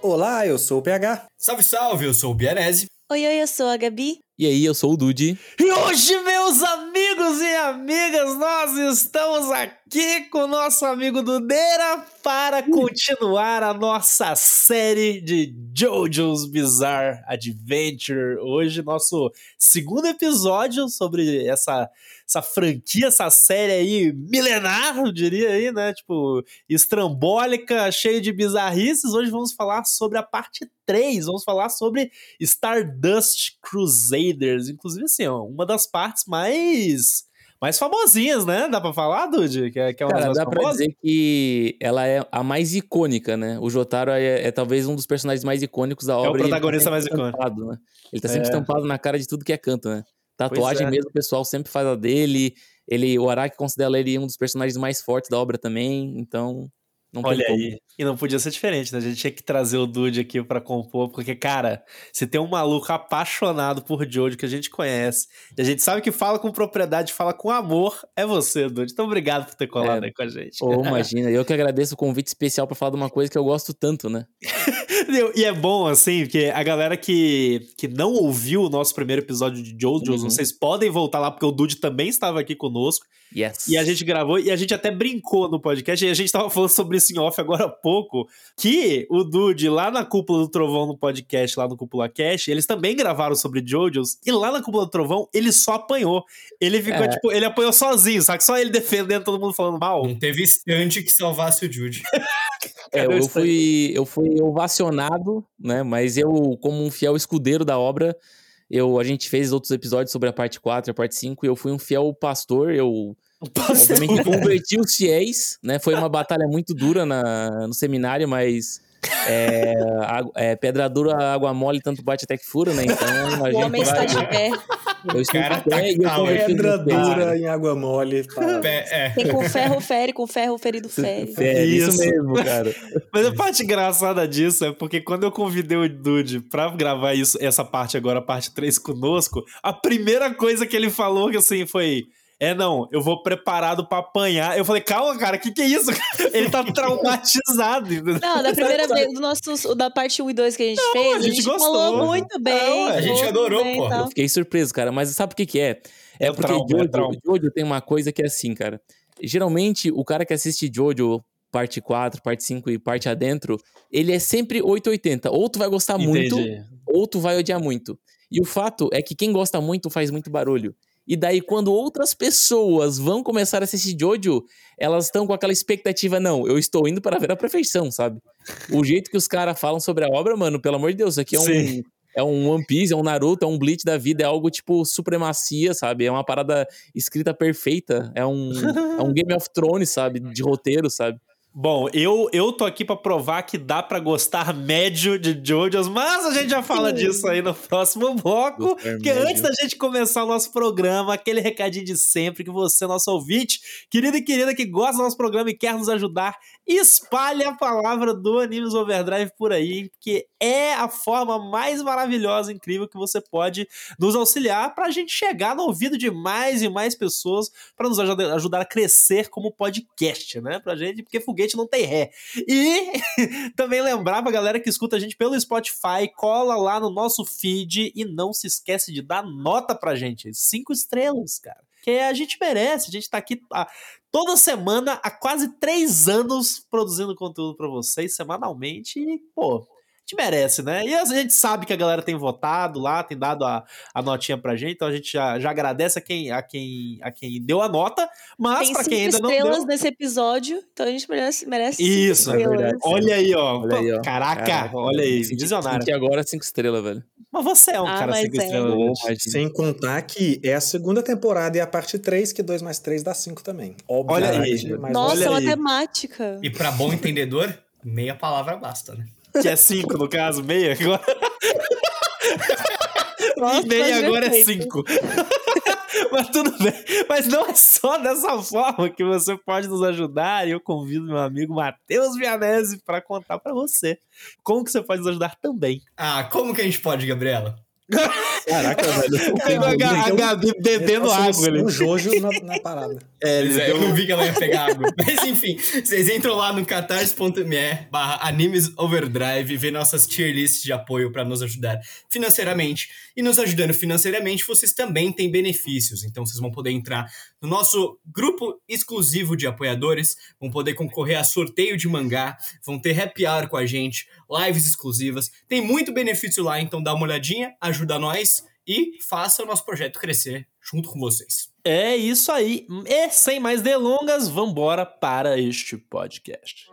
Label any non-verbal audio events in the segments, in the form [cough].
Olá, eu sou o PH. Salve, salve, eu sou o Bianese. Oi, oi, eu sou a Gabi. E aí, eu sou o Dude. E hoje, meus amigos e amigas, nós estamos aqui com o nosso amigo Dudeira para continuar a nossa série de JoJo's Bizarre Adventure. Hoje, nosso segundo episódio sobre essa, essa franquia, essa série aí milenar, eu diria aí, né? Tipo, estrambólica, cheia de bizarrices. Hoje vamos falar sobre a parte 3. Vamos falar sobre Stardust Crusaders. Inclusive, assim, ó, uma das partes mais mais famosinhas, né? Dá pra falar, Dude? Que é, que é uma Cara, das dá mais pra famosas? dizer que ela é a mais icônica, né? O Jotaro é, é talvez um dos personagens mais icônicos da obra. e ele tá protagonista mais icônico. Né? Ele tá sempre É. estampado na cara de tudo que é canto, né? Tatuagem é. mesmo, o pessoal sempre faz a dele. Ele, o Araki considera ele um dos personagens mais fortes da obra também, então não Olha como. aí. E não podia ser diferente, né? A gente tinha que trazer o Dude aqui pra compor, porque, cara, se tem um maluco apaixonado por Jojo que a gente conhece, e a gente sabe que fala com propriedade, fala com amor, é você, Dude. Então, obrigado por ter colado É. aí com a gente. Ou [laughs] imagina, eu que agradeço o convite especial pra falar de uma coisa que eu gosto tanto, né? E é bom, assim, porque a galera que, que não ouviu o nosso primeiro episódio de JoJo's, Uhum. vocês podem voltar lá, porque o Dude também estava aqui conosco. Yes. E a gente gravou e a gente até brincou no podcast. E a gente tava falando sobre isso em off agora há pouco. Que o Dude, lá na Cúpula do Trovão, no podcast, lá no Cúpula Cash, eles também gravaram sobre JoJo's. E lá na Cúpula do Trovão, ele só apanhou. Ele ficou, É. tipo, ele apanhou sozinho, sabe? Só ele defendendo, todo mundo falando mal. Não teve estante que salvasse o Jude. [laughs] É, eu aí? fui, eu fui ovacionado, né? Mas eu, como um fiel escudeiro da obra, eu, a gente fez outros episódios sobre a parte 4 e a parte 5, e eu fui um fiel pastor, eu obviamente converti os fiéis, né? Foi uma batalha muito dura na, no seminário, mas é, a- é, pedra dura, água mole, tanto bate até que fura, né? Então [laughs] a O gente homem vai, está de pé. eu estou cara de pé tá e eu Pedra dura em água mole. Pé- É. Quem com ferro fere, com ferro ferido fere. É, isso Isso. mesmo, cara. [laughs] Mas a parte engraçada disso é porque quando eu convidei o Dude pra gravar isso, essa parte agora, a parte 3 conosco, a primeira coisa que ele falou que assim foi. É, não, eu vou preparado pra apanhar. Eu falei, calma, cara, que que é isso? [laughs] Ele tá [laughs] traumatizado. entendeu? Não, da primeira vez, do nosso, da parte 1 e 2 que a gente fez, a a gente gente, gostou. falou muito bem. Não, a gente adorou, bem e pô. Eu fiquei surpreso, cara. Mas sabe o que que é? É, É o porque trauma, é Jojo. Jojo tem uma coisa que é assim, cara. Geralmente, o cara que assiste Jojo, parte 4, parte 5 e parte adentro, ele é sempre 880. Ou tu vai gostar muito, Entendi. ou tu vai odiar muito. E o fato é que quem gosta muito faz muito barulho. E daí, quando outras pessoas vão começar a assistir Jojo, elas estão com aquela expectativa, não, eu estou indo para ver a perfeição, sabe? O jeito que os caras falam sobre a obra, mano, pelo amor de Deus, isso aqui é um, Sim. é um One Piece, é um Naruto, é um Bleach da vida, é algo tipo supremacia, sabe? É uma parada escrita perfeita, é um, é um [laughs] Game of Thrones, sabe? De roteiro, sabe? Bom, eu, eu tô aqui pra provar que dá pra gostar médio de JoJo's, mas a gente já fala disso aí no próximo bloco. Gostar Porque médio. antes da gente começar o nosso programa, aquele recadinho de sempre que você, nosso ouvinte, querido e querida que gosta do nosso programa e quer nos ajudar, espalhe a palavra do Animes Overdrive por aí, porque é a forma mais maravilhosa, incrível que você pode nos auxiliar pra gente chegar no ouvido de mais e mais pessoas para nos ajudar, ajudar a crescer como podcast, né? Pra gente, porque foguete não tem ré. E [laughs] também lembrar pra galera que escuta a gente pelo Spotify, cola lá no nosso feed e não se esquece de dar nota pra gente. Cinco estrelas, cara. Que a gente merece. A gente tá aqui ah, toda semana, há quase três anos, produzindo conteúdo pra vocês semanalmente. E, pô. A gente merece, né? E a gente sabe que a galera tem votado lá, tem dado a, a notinha pra gente, então a gente já, já agradece a quem, a, quem, a quem deu a nota, mas Tem pra quem ainda não estrelas deu. nesse episódio, então a gente merece, merece Isso, é estrelas. verdade. Olha aí, ó. Olha aí, ó. Caraca, Caraca, olha aí, senti- visionário. agora cinco estrelas, velho. Mas você é um Ah, cara cinco é. estrelas. Imagina. Sem contar que é a segunda temporada e a parte 3, que 2 mais 3 dá 5 também. Obviamente. aí. mas Nossa, olha aí. matemática. E pra bom entendedor, meia palavra basta, né? Que é cinco, no caso, meia agora. [laughs] Nossa, e meia agora é perfeito. cinco. [laughs] Mas tudo bem. Mas não é só dessa forma que você pode nos ajudar. E eu convido meu amigo Matheus Vianese para contar para você como que você pode nos ajudar também. Ah, como que a gente pode, Gabriela? [laughs] Caraca, velho. Pegou a, a Gabi bebendo água ali. Um jojo na, na parada. É, ele Pois é, eu não vi que ela ia pegar água. [laughs] Mas enfim, vocês entram lá no catarse.me barra animes overdrive e vê nossas tier lists de apoio para nos ajudar financeiramente. E nos ajudando financeiramente, vocês também têm benefícios. Então vocês vão poder entrar no nosso grupo exclusivo de apoiadores, vão poder concorrer a sorteio de mangá, vão ter happy hour com a gente, lives exclusivas. Tem muito benefício lá, então dá uma olhadinha, ajuda nós e faça o nosso projeto crescer junto com vocês. É isso aí. E sem mais delongas, vambora para este podcast.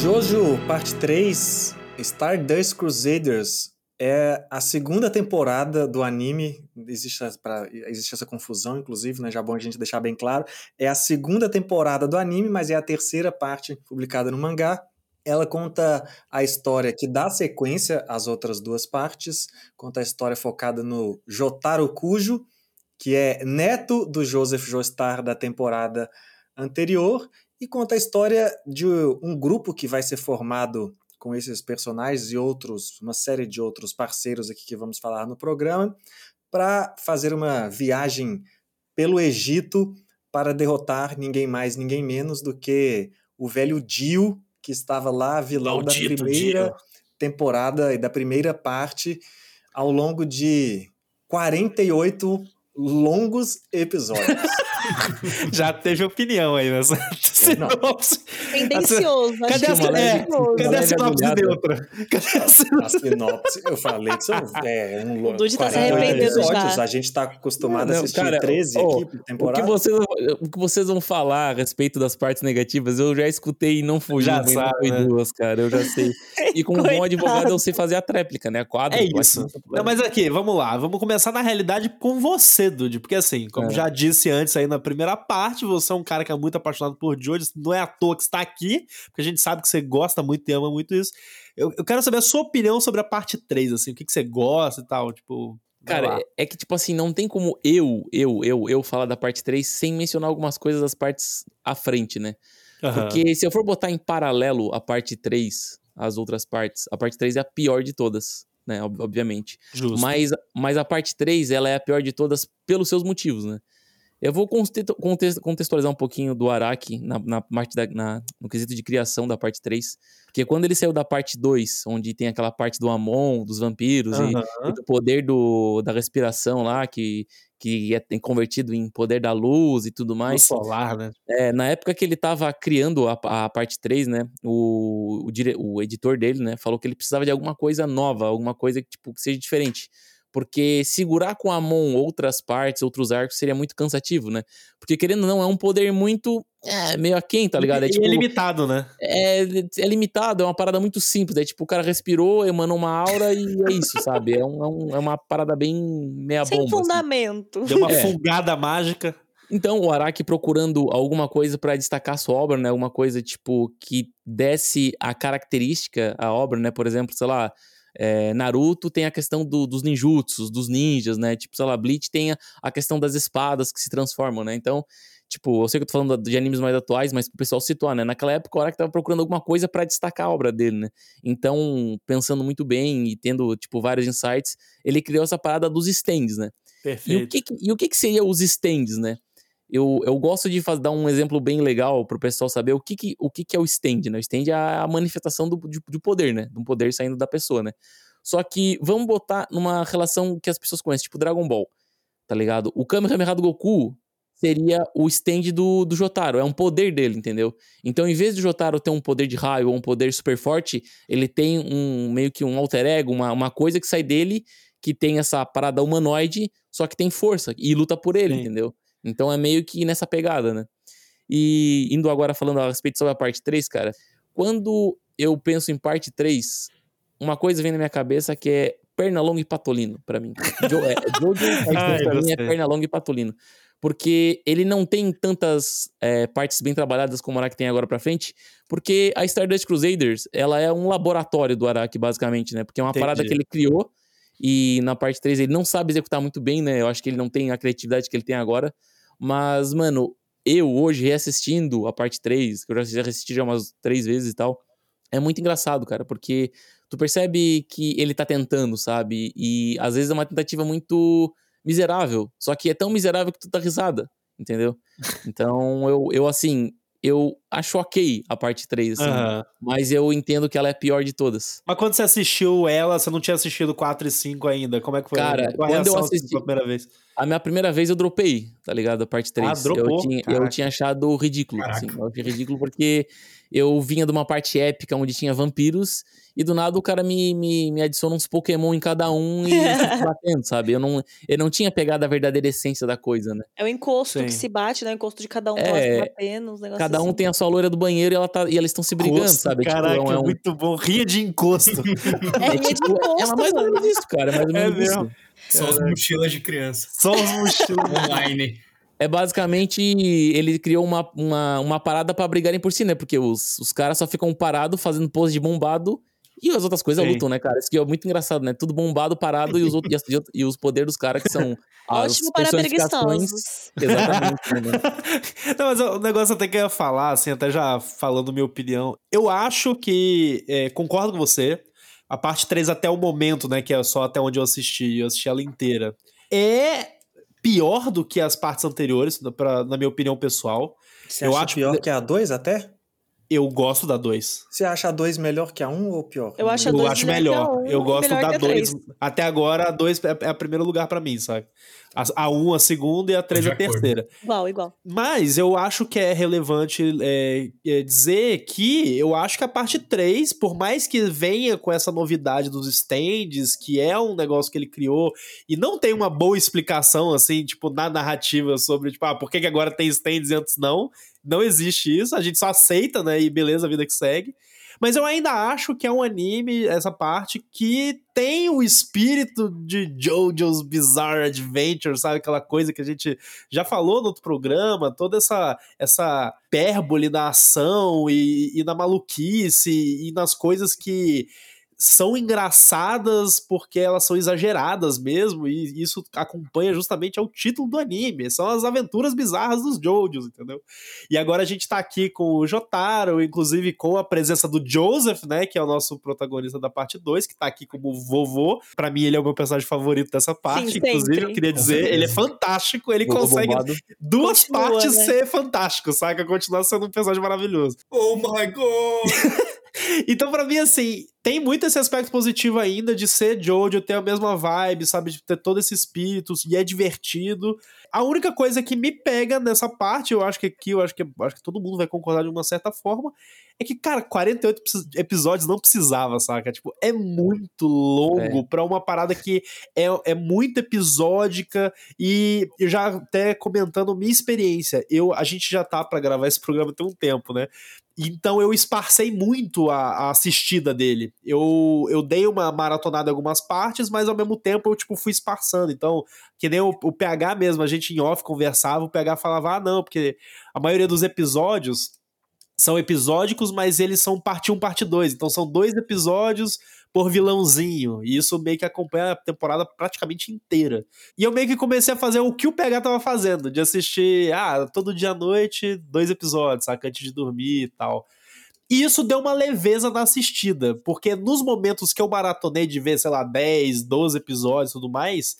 Jojo, parte 3, Stardust Crusaders, é a segunda temporada do anime. Existe, essa- pra- existe essa confusão, inclusive, né? Já é bom a gente deixar bem claro. É a segunda temporada do anime, mas é a terceira parte publicada no mangá. Ela conta a história que dá sequência às outras duas partes. Conta a história focada no Jotaro Kujo, que é neto do Joseph Joestar da temporada anterior e conta a história de um grupo que vai ser formado com esses personagens e outros, uma série de outros parceiros aqui que vamos falar no programa, para fazer uma viagem pelo Egito para derrotar ninguém mais, ninguém menos do que o velho Dio, que estava lá, vilão da Maldito primeira Dio. temporada e da primeira parte, ao longo de 48 longos episódios. [laughs] [laughs] Já teve opinião aí nessa sinopse. Tendencioso. Cadê a, que é é, tendencioso. cadê a Leve sinopse agulhada. neutra? Cadê a sinopse? A sinopse, eu falei que são é, um O Dude tá se 48 arrependendo episódios. já. A gente tá acostumado a Não, assistir cara, 13 ó, aqui por O que, temporada. vocês, o que vocês vão falar a respeito das partes negativas, eu já escutei e não foi Já sabe, não foi né? duas, cara. Eu já sei. [laughs] E como bom Coitado. advogado, eu sei fazer a tréplica, né? A quadra. É isso. Não, mas aqui, vamos lá. Vamos começar na realidade com você, Dude. Porque assim, como É. já disse antes aí na primeira parte, você é um cara que é muito apaixonado por Jojo. Não é à toa que está aqui, porque a gente sabe que você gosta muito e ama muito isso. Eu, eu quero saber a sua opinião sobre a parte 3, assim. O que, que você gosta e tal, tipo... Cara, é, que, tipo assim, não tem como eu, eu, eu, eu falar da parte 3 sem mencionar algumas coisas das partes à frente, né? Aham. Porque se eu for botar em paralelo a parte 3, as outras partes, a parte 3 é a pior de todas, né? ob- Obviamente. Justo. Mas, mas a parte 3, ela é a pior de todas pelos seus motivos, né? Eu vou conte- conte- contextualizar um pouquinho do Araki na, na parte da, na- no quesito de criação da parte 3. Porque quando ele saiu da parte 2, onde tem aquela parte do Amon, dos vampiros e, Aham. e do poder do, da respiração lá, que, que é convertido em poder da luz e tudo mais. solar, né? É, na época que ele tava criando a, a parte 3, né? O, o, dire- o editor dele, né? Falou que ele precisava de alguma coisa nova, alguma coisa que, tipo, que seja diferente. Porque segurar com a mão outras partes, outros arcos, seria muito cansativo, né? Porque, querendo ou não, é um poder muito. É, meio aquém, tá ligado? É, E tipo, é limitado, né? é, é limitado, é uma parada muito simples. É tipo, o cara respirou, emanou uma aura e é isso, sabe? É, um- é um- é uma parada bem meia Sem bomba. assim. fundamento. Deu uma É. fungada mágica. Então, o Araki procurando alguma coisa pra destacar a sua obra, né? Alguma coisa, tipo, que desse a característica à obra, né? Por exemplo, sei lá, é, Naruto tem a questão do- dos ninjutsus, dos ninjas, né? Tipo, sei lá, Bleach tem a, a questão das espadas que se transformam, né? Então, tipo, eu sei que eu tô falando de animes mais atuais, mas pro pessoal situar, né? Naquela época, o Araki tava procurando alguma coisa pra destacar a obra dele, né? Então, pensando muito bem e tendo, tipo, vários insights, ele criou essa parada dos stands, né? E o, Perfeito. que- e o que, que seria os stands, né? Eu, eu gosto de faz- dar um exemplo bem legal pro pessoal saber o que, que, o que, que é o stand, né? O stand é a manifestação do, de, de poder, né? De um poder saindo da pessoa, né? Só que vamos botar numa relação que as pessoas conhecem, tipo Dragon Ball, tá ligado? O Kamehameha do Goku seria o stand do, do Jotaro, é um poder dele, entendeu? Então, em vez do Jotaro ter um poder de raio ou um poder super forte, ele tem um meio que um alter ego, uma, uma coisa que sai dele que tem essa parada humanoide, só que tem força e luta por ele, Sim. entendeu? Então é meio que nessa pegada, né? E indo agora falando a respeito sobre a parte 3, cara, quando eu penso em parte 3, uma coisa vem na minha cabeça que é Pernalonga e Patolino, pra mim. [laughs] Jo, é, Jojo parte Ai, 3 pra mim é. Pernalonga e Patolino. Porque ele não tem tantas é, partes bem trabalhadas como o Araki tem agora pra frente, porque a Stardust Crusaders, ela é um laboratório do Araki, basicamente, né? Porque é uma parada Entendi. que ele criou E na parte 3 ele não sabe executar muito bem, né? Eu acho que ele não tem a criatividade que ele tem agora. Mas, mano, eu hoje reassistindo a parte 3, que eu já assisti já umas três vezes e tal, é muito engraçado, cara, porque tu percebe que ele tá tentando, sabe? E às vezes é uma tentativa muito miserável, só que é tão miserável que tu dá risada, entendeu? [laughs] Então, eu, eu assim, eu acho ok a parte 3, assim, Aham. mas eu entendo que ela é a pior de todas. Mas quando você assistiu ela, você não tinha assistido 4 e 5 ainda. Como é que foi? Cara, a quando eu assim, assisti- pela primeira vez? A minha primeira vez eu dropei, tá ligado? A parte 3. Ah, dropou? Eu tinha, eu tinha achado ridículo, assim. Eu achei ridículo porque eu vinha de uma parte épica onde tinha vampiros e do nada o cara me, me, me adiciona uns Pokémon em cada um e eles [laughs] ficam batendo, sabe? Eu não, eu não tinha pegado a verdadeira essência da coisa, né? É o encosto Sim. que se bate, né? O encosto de cada um É, tá se batendo, uns Cada um assim. tem a sua loira do banheiro e, ela tá, e elas estão se brigando, Encosto, sabe? Tipo, Caraca, é um- muito bom. Ria de encosto. [laughs] É, é de tipo, é encosto, mais ou menos isso, cara. É mais ou É menos mesmo. isso. São as mochilas de criança. Só os mochilos. Online. É basicamente, ele criou uma, uma, uma parada pra brigarem por si, né? Porque os, os caras só ficam parados fazendo pose de bombado e as outras coisas Sim. lutam, né, cara? Isso que é muito engraçado, né? Tudo bombado, parado e os, outros, e, as- e os poderes dos caras que são [laughs] as Ótimo para preguiçosos. Exatamente, né? mano? [laughs] Não, mas o negócio até que eu ia falar, assim, até já falando minha opinião. Eu acho que. é, concordo com você. A parte 3 até o momento, né? Que é só até onde eu assisti, eu assisti ela inteira. É pior do que as partes anteriores, na- pra, na minha opinião pessoal. Você Eu acha acho pior que- que a 2 até? Eu gosto da 2. Você acha a 2 melhor que a 1 ou pior? Eu acho a Eu dois acho melhor a um eu e gosto melhor da que a 2. três. Até agora, a 2 é, é o primeiro lugar pra mim, sabe? A, a 1 a segunda e a 3 De a terceira. Igual, igual. Mas eu acho que é relevante é, é, dizer que eu acho que a parte 3, por mais que venha com essa novidade dos stands, que é um negócio que ele criou, e não tem uma boa explicação, assim, tipo, na narrativa sobre, tipo, ah, por que, que agora tem stands e antes não? Não existe isso, a gente só aceita, né? E beleza, a vida que segue. Mas eu ainda acho que é um anime, essa parte, que tem o espírito de JoJo's Bizarre Adventure, sabe? Aquela coisa que a gente já falou no outro programa, toda essa, essa pérbole na ação e, e na maluquice e nas coisas que são engraçadas porque elas são exageradas mesmo, e isso acompanha justamente ao título do anime. São as aventuras bizarras dos Jojos, entendeu? E agora a gente tá aqui com o Jotaro, inclusive com a presença do Joseph, né, que é o nosso protagonista da parte 2, que tá aqui como vovô. Pra mim, ele é o meu personagem favorito dessa parte. sempre. inclusive, eu queria dizer, ele é fantástico, ele Vovô consegue bombado. duas Continua, partes né? ser fantástico, saca? Continuar sendo um personagem maravilhoso. Oh my god! [laughs] Então, pra mim, assim, tem muito esse aspecto positivo ainda de ser Jojo, ter a mesma vibe, sabe? De ter todo esse espírito, e é divertido. A única coisa que me pega nessa parte, eu acho que aqui, eu acho que, acho que todo mundo vai concordar de uma certa forma, é que, cara, 48 epi- episódios não precisava, saca? Tipo, é muito longo pra uma parada que é, é muito episódica e já até comentando minha experiência, eu, a gente já tá pra gravar esse programa tem um tempo, né? Então eu esparcei muito a, a assistida dele. Eu, eu dei uma maratonada em algumas partes, mas ao mesmo tempo eu tipo fui esparçando. Então, que nem o, o PH mesmo, a gente em off conversava, o PH falava: "Ah, não, porque a maioria dos episódios são episódicos, mas eles são parte 1, parte 2. Então são dois episódios por vilãozinho. E isso meio que acompanha a temporada praticamente inteira. E eu meio que comecei a fazer o que o PH tava fazendo, de assistir, ah, todo dia à noite, dois episódios, saca? Antes de dormir e tal. E isso deu uma leveza na assistida, porque nos momentos que eu maratonei de ver, sei lá, 10, 12 episódios e tudo mais,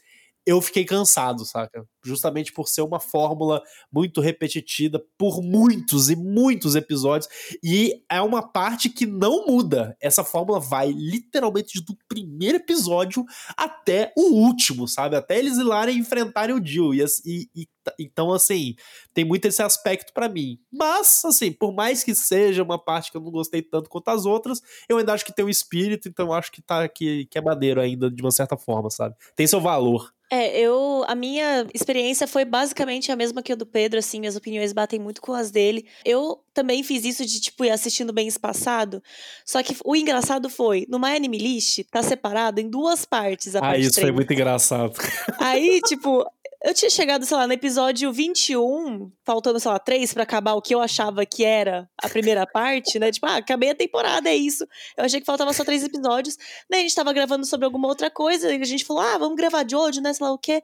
eu fiquei cansado, saca? Justamente por ser uma fórmula muito repetitiva por muitos e muitos episódios. E é uma parte que não muda. Essa fórmula vai literalmente do primeiro episódio até o último, sabe? Até eles ir lá e enfrentarem o Jill. E, e- e- então, assim, tem muito esse aspecto pra mim. Mas, assim, por mais que seja uma parte que eu não gostei tanto quanto as outras, eu ainda acho que tem um espírito, então acho que, tá, que, que é maneiro ainda, de uma certa forma, sabe? Tem seu valor. É, eu. A minha experiência foi basicamente a mesma que a do Pedro, assim, minhas opiniões batem muito com as dele. Eu também fiz isso de, tipo, ir assistindo bem espaçado. Só que o engraçado foi, no My Anime List, tá separado em duas partes a Ah, parte isso foi 3. muito engraçado. Aí, tipo, eu tinha chegado, sei lá, no episódio 21, faltando, sei lá, três pra acabar o que eu achava que era a primeira [laughs] parte, né? Tipo, ah, acabei a temporada, é isso. Eu achei que faltava só três episódios. Daí a gente tava gravando sobre alguma outra coisa, e a gente falou, ah, vamos gravar de hoje, né? Sei lá o quê.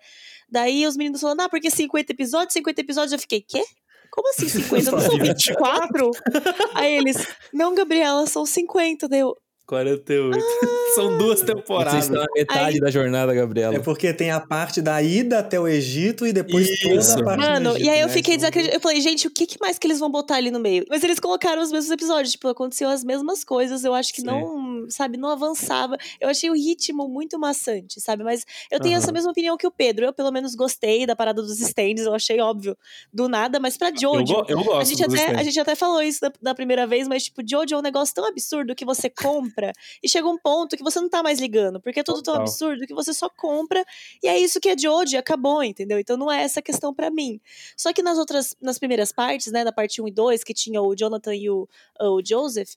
Daí os meninos falaram, ah, porque 50 episódios, 50 episódios. Eu fiquei, quê? Como assim 50? Não são 24? Aí eles, não, Gabriela, são 50. Daí eu, 48. [laughs] São duas Vocês temporadas. estão na metade Aí- da jornada, Gabriela. É porque tem a parte da ida até o Egito e depois Isso. toda a parte do Mano, Egito, e aí eu né? fiquei Então, desacreditada. Eu falei, gente, o que, mais que eles vão botar ali no meio? Mas eles colocaram os mesmos episódios, tipo, aconteceu as mesmas coisas. Eu acho que Sim. não, sabe, não avançava. Eu achei o ritmo muito maçante, sabe? Mas eu tenho essa Aham. mesma opinião que o Pedro. Eu, pelo menos, gostei da parada dos stands. Eu achei óbvio do nada, mas pra Eu, Jojo. go- eu gosto A gente, dos até, a gente até falou isso da, da primeira vez, mas, tipo, Jojo é um negócio tão absurdo que você compra e chega um ponto que você não tá mais ligando, porque é tudo tão Total. absurdo que você só compra e é isso que é Jojo e acabou, entendeu? Então não é essa questão pra mim. Só que nas outras, nas primeiras partes, né, da parte 1 e 2, que tinha o Jonathan e o, o Joseph,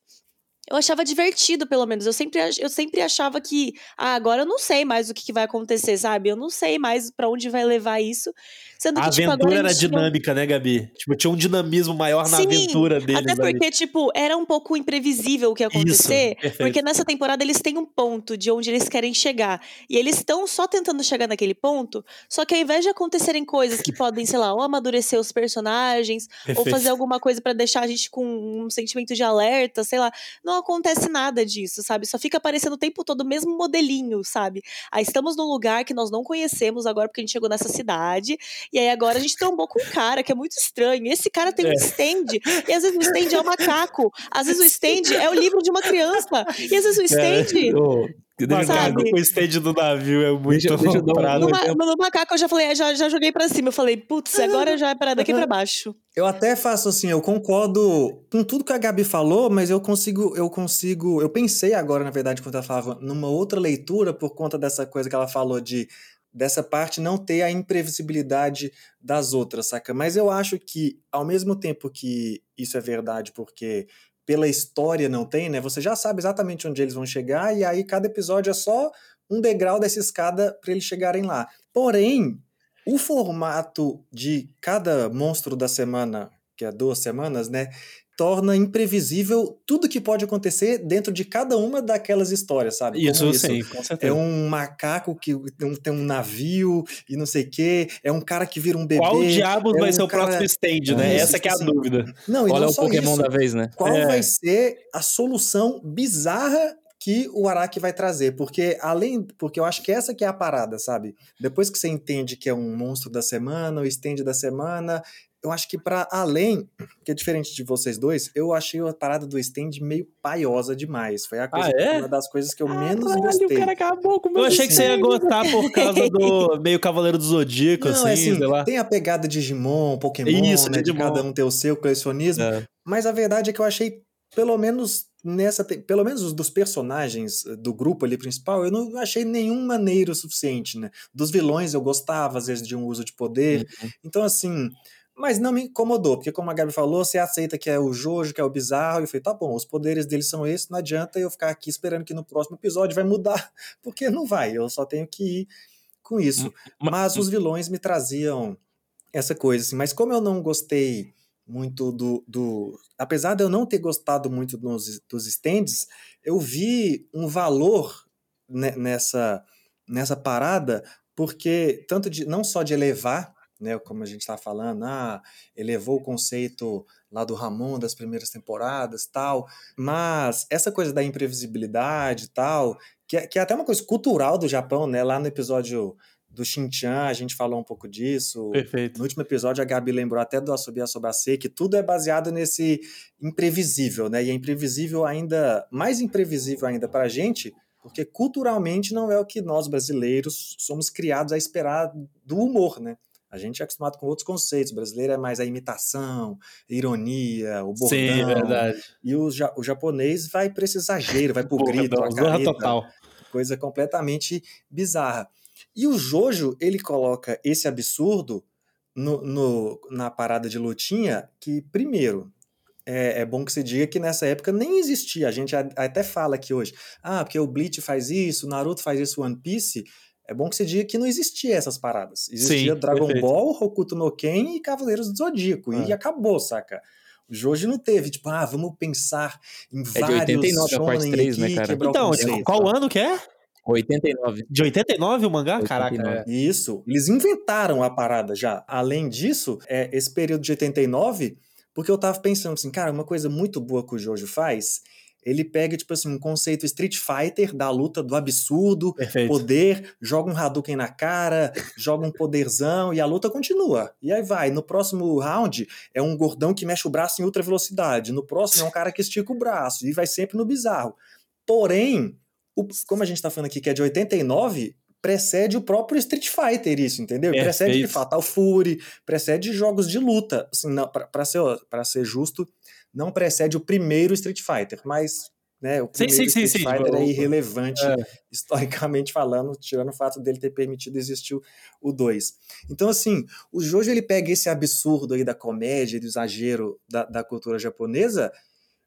eu achava divertido, pelo menos. Eu sempre, eu sempre achava que, ah, agora eu não sei mais o que, que vai acontecer, sabe? Eu não sei mais pra onde vai levar isso. Sendo A que, tipo, aventura agora era dinâmica, né, Gabi? Tipo, tinha um dinamismo maior na Sim, aventura deles Até ali. porque, tipo, era um pouco imprevisível o que ia acontecer. perfeito. porque nessa temporada eles têm um ponto de onde eles querem chegar. E eles estão só tentando chegar naquele ponto. Só que ao invés de acontecerem coisas que podem, sei lá, ou amadurecer os personagens, ou Perfeito. fazer alguma coisa pra deixar a gente com um sentimento de alerta, sei lá, não acontece nada disso, sabe? Só fica aparecendo o tempo todo o mesmo modelinho, sabe? Aí estamos num lugar que nós não conhecemos agora porque a gente chegou nessa cidade. E aí agora a gente trombou com um cara que é muito estranho. E esse cara tem um É. stand. E às vezes o stand é um macaco. Às vezes o [laughs] stand é o livro de uma criança. E às vezes o stand. Deixa eu- Sabe? Macaco com o stand do navio é muito Deixa- deixa um- comprado. No, exemplo. ma- no macaco eu já falei, já, já joguei pra cima. Eu falei, putz, agora já é para daqui pra baixo. Eu até faço assim, eu concordo com tudo que a Gabi falou, mas eu consigo, eu consigo, eu pensei agora, na verdade, quando ela falava numa outra leitura por conta dessa coisa que ela falou de dessa parte não ter a imprevisibilidade das outras, saca? Mas eu acho que ao mesmo tempo que isso é verdade, porque pela história não tem, né? Você já sabe exatamente onde eles vão chegar e aí cada episódio é só um degrau dessa escada para eles chegarem lá. Porém, o formato de cada monstro da semana, que é duas semanas, né? Torna imprevisível tudo que pode acontecer dentro de cada uma daquelas histórias, sabe? Isso, Como sim, com É certeza. um macaco que tem um, navio e não sei o quê. É um cara que vira um bebê. Qual diabos é vai um ser o cara- próximo stand, né? Isso, Essa que é a assim, dúvida. Não, e Qual não é o Pokémon isso. da vez, né? Qual É. vai ser a solução bizarra que o Araki vai trazer? Porque além, porque eu acho que essa que é a parada, sabe? Depois que você entende que é um monstro da semana, o stand da semana, eu acho que para além, que é diferente de vocês dois, eu achei a parada do stand meio paiosa demais. Foi a coisa, Ah, é? uma das coisas que eu menos Caralho, gostei. o cara acabou com Eu achei que você ia gostar por causa do [laughs] meio Cavaleiro do Zodíaco, Não, é assim, sei lá. tem a pegada Digimon, Pokémon, Isso, né, de Digimon. cada um ter o seu colecionismo, É. Mas a verdade é que eu achei, pelo menos nessa, pelo menos os dos personagens eh, do grupo ali principal, eu não achei nenhum maneiro suficiente, né? Dos vilões eu gostava às vezes de um uso de poder. Uhum. Então assim, mas não me incomodou, porque como a Gabi falou, você aceita que é o Jojo, que é o bizarro, e eu falei, tá bom, os poderes deles são esses, não adianta eu ficar aqui esperando que no próximo episódio vai mudar, [laughs] porque não vai, eu só tenho que ir com isso. Ma- Mas os vilões me traziam essa coisa, assim. Mas como eu não gostei muito do. do apesar de eu não ter gostado muito dos, dos stands, eu vi um valor ne- nessa, nessa parada, porque tanto de não só de elevar, né, como a gente está falando, ah, elevou o conceito lá do Ramon das primeiras temporadas tal, mas essa coisa da imprevisibilidade tal, que é, que é até uma coisa cultural do Japão, né? Lá no episódio do Shin-Chan, a gente falou um pouco disso. Perfeito. No último episódio, a Gabi lembrou até do Asobase, que tudo é baseado nesse imprevisível, né? E é imprevisível ainda, mais imprevisível ainda pra gente, porque culturalmente não é o que nós brasileiros somos criados a esperar do humor, né? A gente é acostumado com outros conceitos. O brasileiro é mais a imitação, a ironia, o bordão. Sim, verdade. E o, ja- o japonês vai para esse exagero, vai [laughs] pro Porra, grito, a careta, total. coisa completamente bizarra. E o Jojo, ele coloca esse absurdo no, no- na parada de lutinha, que, primeiro, é, é bom que se diga que nessa época nem existia. A gente até fala aqui hoje, ah, porque o Bleach faz isso, o Naruto faz isso, o One Piece. É bom que você diga que não existia essas paradas. Existia Sim, Dragon perfeito. Ball, Hokuto no Ken e Cavaleiros do Zodíaco. E É. acabou, saca? O Jojo não teve, tipo, ah, vamos pensar em de vários 89 a parte shonen 3, né, aqui, cara? quebrar o Então, conceito. qual ano que é? 89. De 89 o mangá? 89. Caraca. é. Isso, eles inventaram a parada já. Além disso, é, esse período de 89, porque eu tava pensando assim, cara, uma coisa muito boa que o Jojo faz, ele pega, tipo assim, um conceito Street Fighter da luta do absurdo, Perfeito. poder, joga um Hadouken na cara, joga um poderzão e a luta continua. E aí vai. No próximo round é um gordão que mexe o braço em ultra velocidade. No próximo é um cara que estica o braço e vai sempre no bizarro. Porém, o- como a gente tá falando aqui que é de 89, precede o próprio Street Fighter isso, entendeu? Perfeito. Precede Fatal Fury, precede jogos de luta. Assim, pra ser, pra ser justo, não precede o primeiro Street Fighter, mas né, o primeiro sim, sim, Street sim, Fighter é irrelevante é. historicamente falando, tirando o fato dele ter permitido existir o- o 2. Então, assim, o Jojo ele pega esse absurdo aí da comédia, do exagero da, da cultura japonesa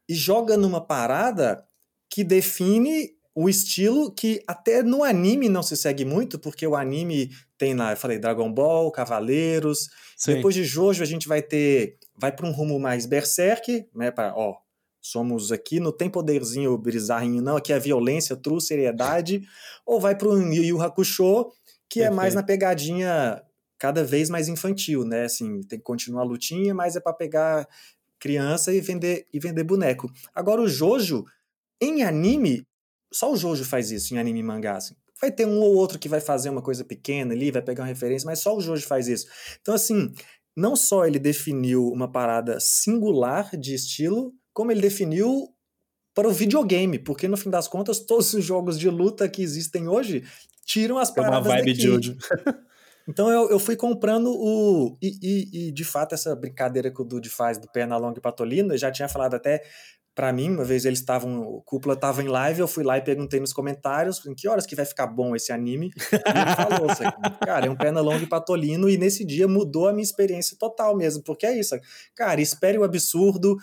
e joga numa parada que define o estilo que até no anime não se segue muito, porque o anime tem lá, eu falei, Dragon Ball, Cavaleiros, Sim. depois de Jojo a gente vai ter, vai para um rumo mais berserk, né, para, ó, somos aqui, não tem poderzinho bizarrinho não, aqui é violência, true, seriedade, [laughs] ou vai para um Yu Yu Hakusho, que é mais Perfeito. na pegadinha cada vez mais infantil, né, assim, tem que continuar a lutinha, mas é para pegar criança e vender e vender boneco. Agora o Jojo em anime, só o Jojo faz isso em anime e mangá, assim. Vai ter um ou outro que vai fazer uma coisa pequena ali, vai pegar uma referência, mas só o Jojo faz isso. Então, assim, não só ele definiu uma parada singular de estilo, como ele definiu para o videogame, porque no fim das contas, todos os jogos de luta que existem hoje tiram as uma paradas vibe daqui. [laughs] Então eu, eu fui comprando o. E, e- e, de fato, essa brincadeira que o Dude faz do Pernalonga e Patolino, eu já tinha falado até pra mim, uma vez eles estavam. O Cúpula tava em live, eu fui lá e perguntei nos comentários em que horas que vai ficar bom esse anime. E ele falou, assim, cara, é um Pernalonga e Patolino, e nesse dia mudou a minha experiência total mesmo, porque é isso. Cara, espere o absurdo.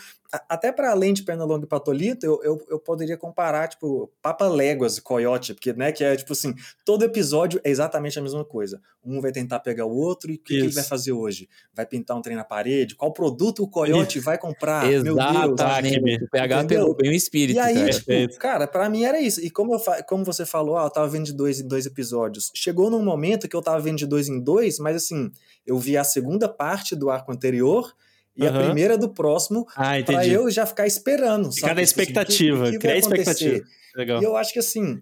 Até para além de Pernalonga e Patolito, eu, eu, eu poderia comparar, tipo, Papa Léguas e Coyote, porque, né, que é tipo assim, todo episódio é exatamente a mesma coisa. Um vai tentar pegar o outro e o que, que ele vai fazer hoje? Vai pintar um trem na parede? Qual produto o Coyote vai comprar? Meu Deus. Exatamente. O PH pegou bem o espírito, E aí, cara. tipo, cara, pra mim era isso. E como, eu como você falou, ah, eu tava vendo de dois em dois episódios. Chegou num momento que eu tava vendo de dois em dois, mas assim, eu vi a segunda parte do arco anterior e a Aham. primeira do próximo, Ah, entendi. eu já ficar esperando. Ficar na Tipo assim, que- expectativa, que vai criar expectativa. Legal. E eu acho que assim,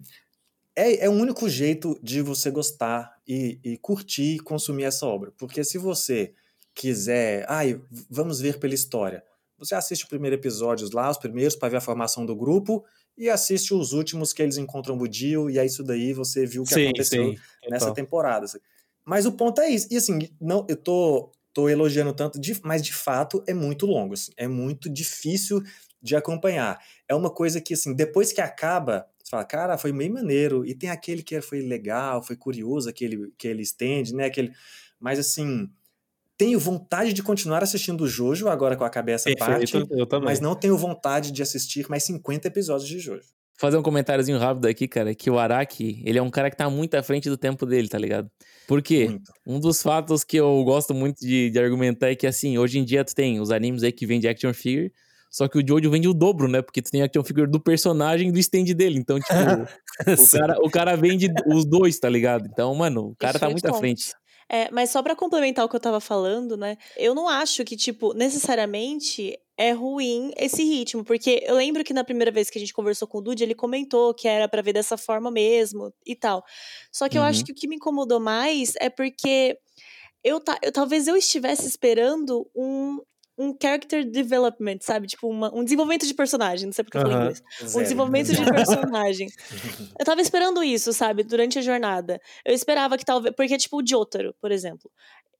é, é o único jeito de você gostar e, e curtir e consumir essa obra. Porque se você quiser, ai, vamos ver pela história. Você assiste o primeiro episódio lá, os primeiros, para ver a formação do grupo, e assiste os últimos que eles encontram o Dio, e é isso daí, você viu o que Sim, aconteceu sim. nessa total. temporada. assim. Mas o ponto é isso. E assim, não, eu tô, tô elogiando tanto, de- mas de fato é muito longo. assim. É muito difícil de acompanhar. É uma coisa que, assim, depois que acaba, você fala, cara, foi meio maneiro. E tem aquele que foi legal, foi curioso, aquele que ele estende, né? Aquele... Mas assim. Tenho vontade de continuar assistindo o Jojo agora acabei essa parte, Perfeito, eu também. mas não tenho vontade de assistir mais 50 episódios de Jojo. Fazer um comentáriozinho rápido aqui, cara, que o Araki, ele é um cara que tá muito à frente do tempo dele, tá ligado? Por quê? Muito. Um dos fatos que eu gosto muito de, de argumentar é que, assim, hoje em dia tu tem os animes aí que vendem action figure, só que o Jojo vende o dobro, né? Porque tu tem action figure do personagem e do stand dele. Então, tipo, [laughs] o, cara, o cara vende os dois, tá ligado? Então, mano, o cara Isso tá é muito à frente. É, mas só pra complementar o que eu tava falando, né? Eu não acho que, tipo, necessariamente é ruim esse ritmo, porque eu lembro que na primeira vez que a gente conversou com o Dude, ele comentou que era pra ver dessa forma mesmo e tal. Só que eu acho Uhum. que o que me incomodou mais é porque eu, ta- eu talvez eu estivesse esperando um um character development, sabe? Tipo, uma- um desenvolvimento de personagem, não sei porque eu falei inglês. Um Zero. desenvolvimento de personagem. Eu tava esperando isso, sabe? Durante a jornada. Eu esperava que talvez. Porque, tipo, o Jotaro, por exemplo.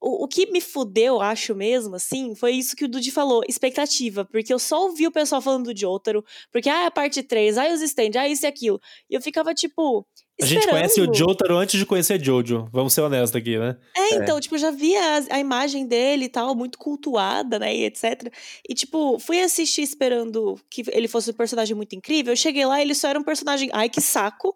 O, o que me fudeu, acho mesmo, assim, foi isso que o Dude falou, expectativa. Porque eu só ouvi o pessoal falando do Jotaro. Porque, ah, a parte 3, ah, os stand, ah, isso e aquilo. E eu ficava, tipo. A gente conhece o. Jotaro antes de conhecer Jojo. Vamos ser honestos aqui, né? É, então, tipo, eu já via a, a imagem dele e tal, muito cultuada, né, e etc. E, tipo, fui assistir esperando que ele fosse um personagem muito incrível. Eu cheguei lá e ele só era um personagem, ai, que saco,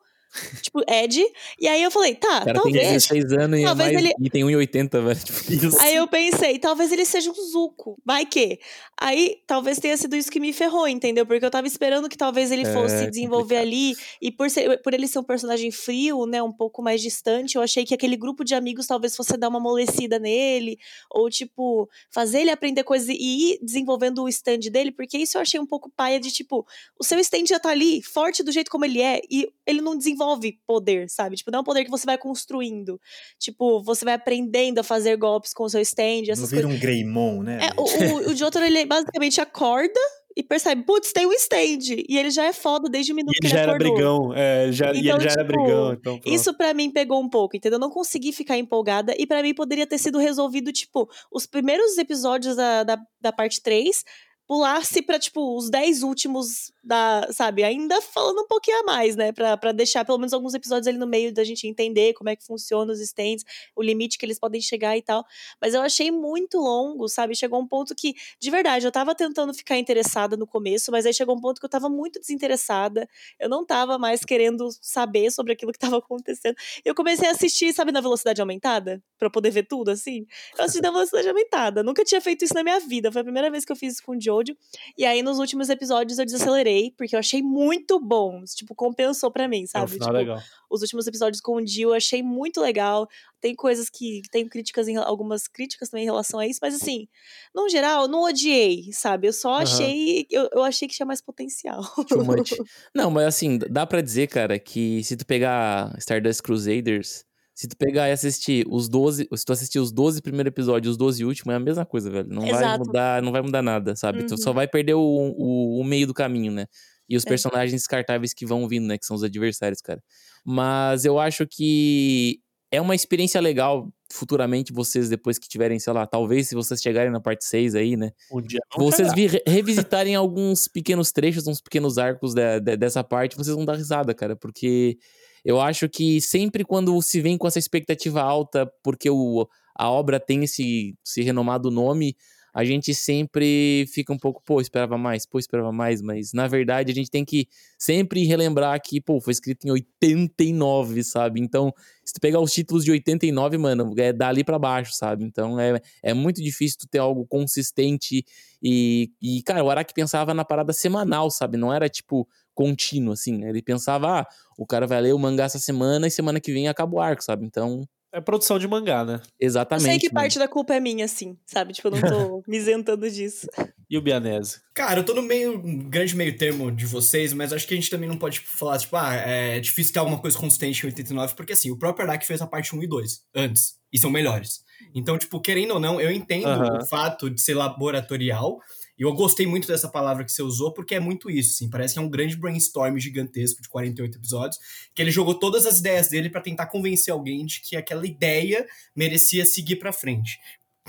tipo, Ed. E aí eu falei, tá, O cara talvez. tem 16 anos e, é talvez mais, ele- e tem 1,80, velho. Tipo, Aí eu pensei, talvez ele seja um Zuko. Vai que. Aí talvez tenha sido isso que me ferrou, entendeu? Porque eu tava esperando que talvez ele É, fosse desenvolver ali. E por, ser, por ele ser um personagem frio, né? Um pouco mais distante, eu achei que aquele grupo de amigos talvez fosse dar uma amolecida nele. Ou, tipo, fazer ele aprender coisas e ir desenvolvendo o stand dele. Porque isso eu achei um pouco paia de, tipo, o seu stand já tá ali, forte do jeito como ele é. E ele não desenvolve poder, sabe? Tipo, não é um poder que você vai construindo. Tipo, você vai aprendendo a fazer golpes com o seu stand, Não essas vira coisas. um Greymon, né? É, o, o, o Jotaro, ele basicamente acorda e percebe, putz, tem um stand. E ele já é foda desde o minuto E que ele já era acordou. brigão. É, já, e Então, ele já era tipo, brigão. Então, pronto. Isso pra mim pegou um pouco, entendeu? Eu não consegui ficar empolgada e pra mim poderia ter sido resolvido, tipo, os primeiros episódios da, da, da parte 3 pulasse pra, tipo, os 10 últimos da, sabe, ainda falando um pouquinho a mais, né, pra deixar pelo menos alguns episódios ali no meio da gente entender como é que funciona os stands, o limite que eles podem chegar e tal, mas eu achei muito longo, sabe, chegou um ponto que, de verdade, eu tava tentando ficar interessada no começo, mas aí chegou um ponto que eu tava muito desinteressada, eu não tava mais querendo saber sobre aquilo que tava acontecendo, eu comecei a assistir, sabe, na velocidade aumentada? Pra poder ver tudo, assim. Eu assisti na velocidade aumentada. Nunca tinha feito isso na minha vida. Foi a primeira vez que eu fiz isso com o Jojo. E aí, nos últimos episódios, eu desacelerei, porque eu achei muito bom. Tipo, compensou pra mim, É um sabe? final tipo, legal. os últimos episódios com o Jill eu achei muito legal. Tem coisas que. Tem críticas em algumas críticas também em relação a isso, mas assim, no geral, eu não odiei, sabe? Eu só Aham. achei. Eu, eu achei que tinha mais potencial. Too much. [laughs] Não, mas assim, dá pra dizer, cara, que se tu pegar Stardust Crusaders, se tu pegar e assistir os 12, se tu assistir os 12 primeiros episódios e os 12 últimos, é a mesma coisa, velho. Não vai Exato. mudar, não vai mudar nada, sabe? Tu Uhum. só vai perder o, o, o meio do caminho, né? E os É. personagens descartáveis que vão vindo, né? Que são os adversários, cara. Mas eu acho que é uma experiência legal futuramente vocês, depois que tiverem, sei lá, talvez se vocês chegarem na parte 6 aí, né? Um dia vocês vi- re- revisitarem [laughs] alguns pequenos trechos, uns pequenos arcos da- da- dessa parte, vocês vão dar risada, cara, porque eu acho que sempre quando se vem com essa expectativa alta, porque o, a obra tem esse, esse renomado nome, a gente sempre fica um pouco, pô, esperava mais, pô, esperava mais, mas na verdade a gente tem que sempre relembrar que, pô, foi escrito em 89, sabe? Então, se tu pegar os títulos de 89, mano, é dali pra baixo, sabe? Então é, é muito difícil tu ter algo consistente e, e, cara, o Araki pensava na parada semanal, sabe? Não era tipo contínuo, assim. Ele pensava, ah, o cara vai ler o mangá essa semana e semana que vem acaba o arco, sabe? Então, É produção de mangá, né? Eu exatamente. sei que mano. parte da culpa é minha, assim, sabe? Tipo, eu não tô [laughs] me isentando disso. E o Bianese? Cara, eu tô no meio, grande meio termo de vocês, mas acho que a gente também não pode tipo, falar, tipo, ah, é difícil ter alguma coisa consistente em 89, porque assim, o próprio Araki fez a parte 1 e 2 antes, e são melhores. Então, tipo, querendo ou não, eu entendo o fato de ser laboratorial, eu gostei muito dessa palavra que você usou, porque é muito isso, assim, parece que é um grande brainstorm gigantesco de 48 episódios, que ele jogou todas as ideias dele pra tentar convencer alguém de que aquela ideia merecia seguir pra frente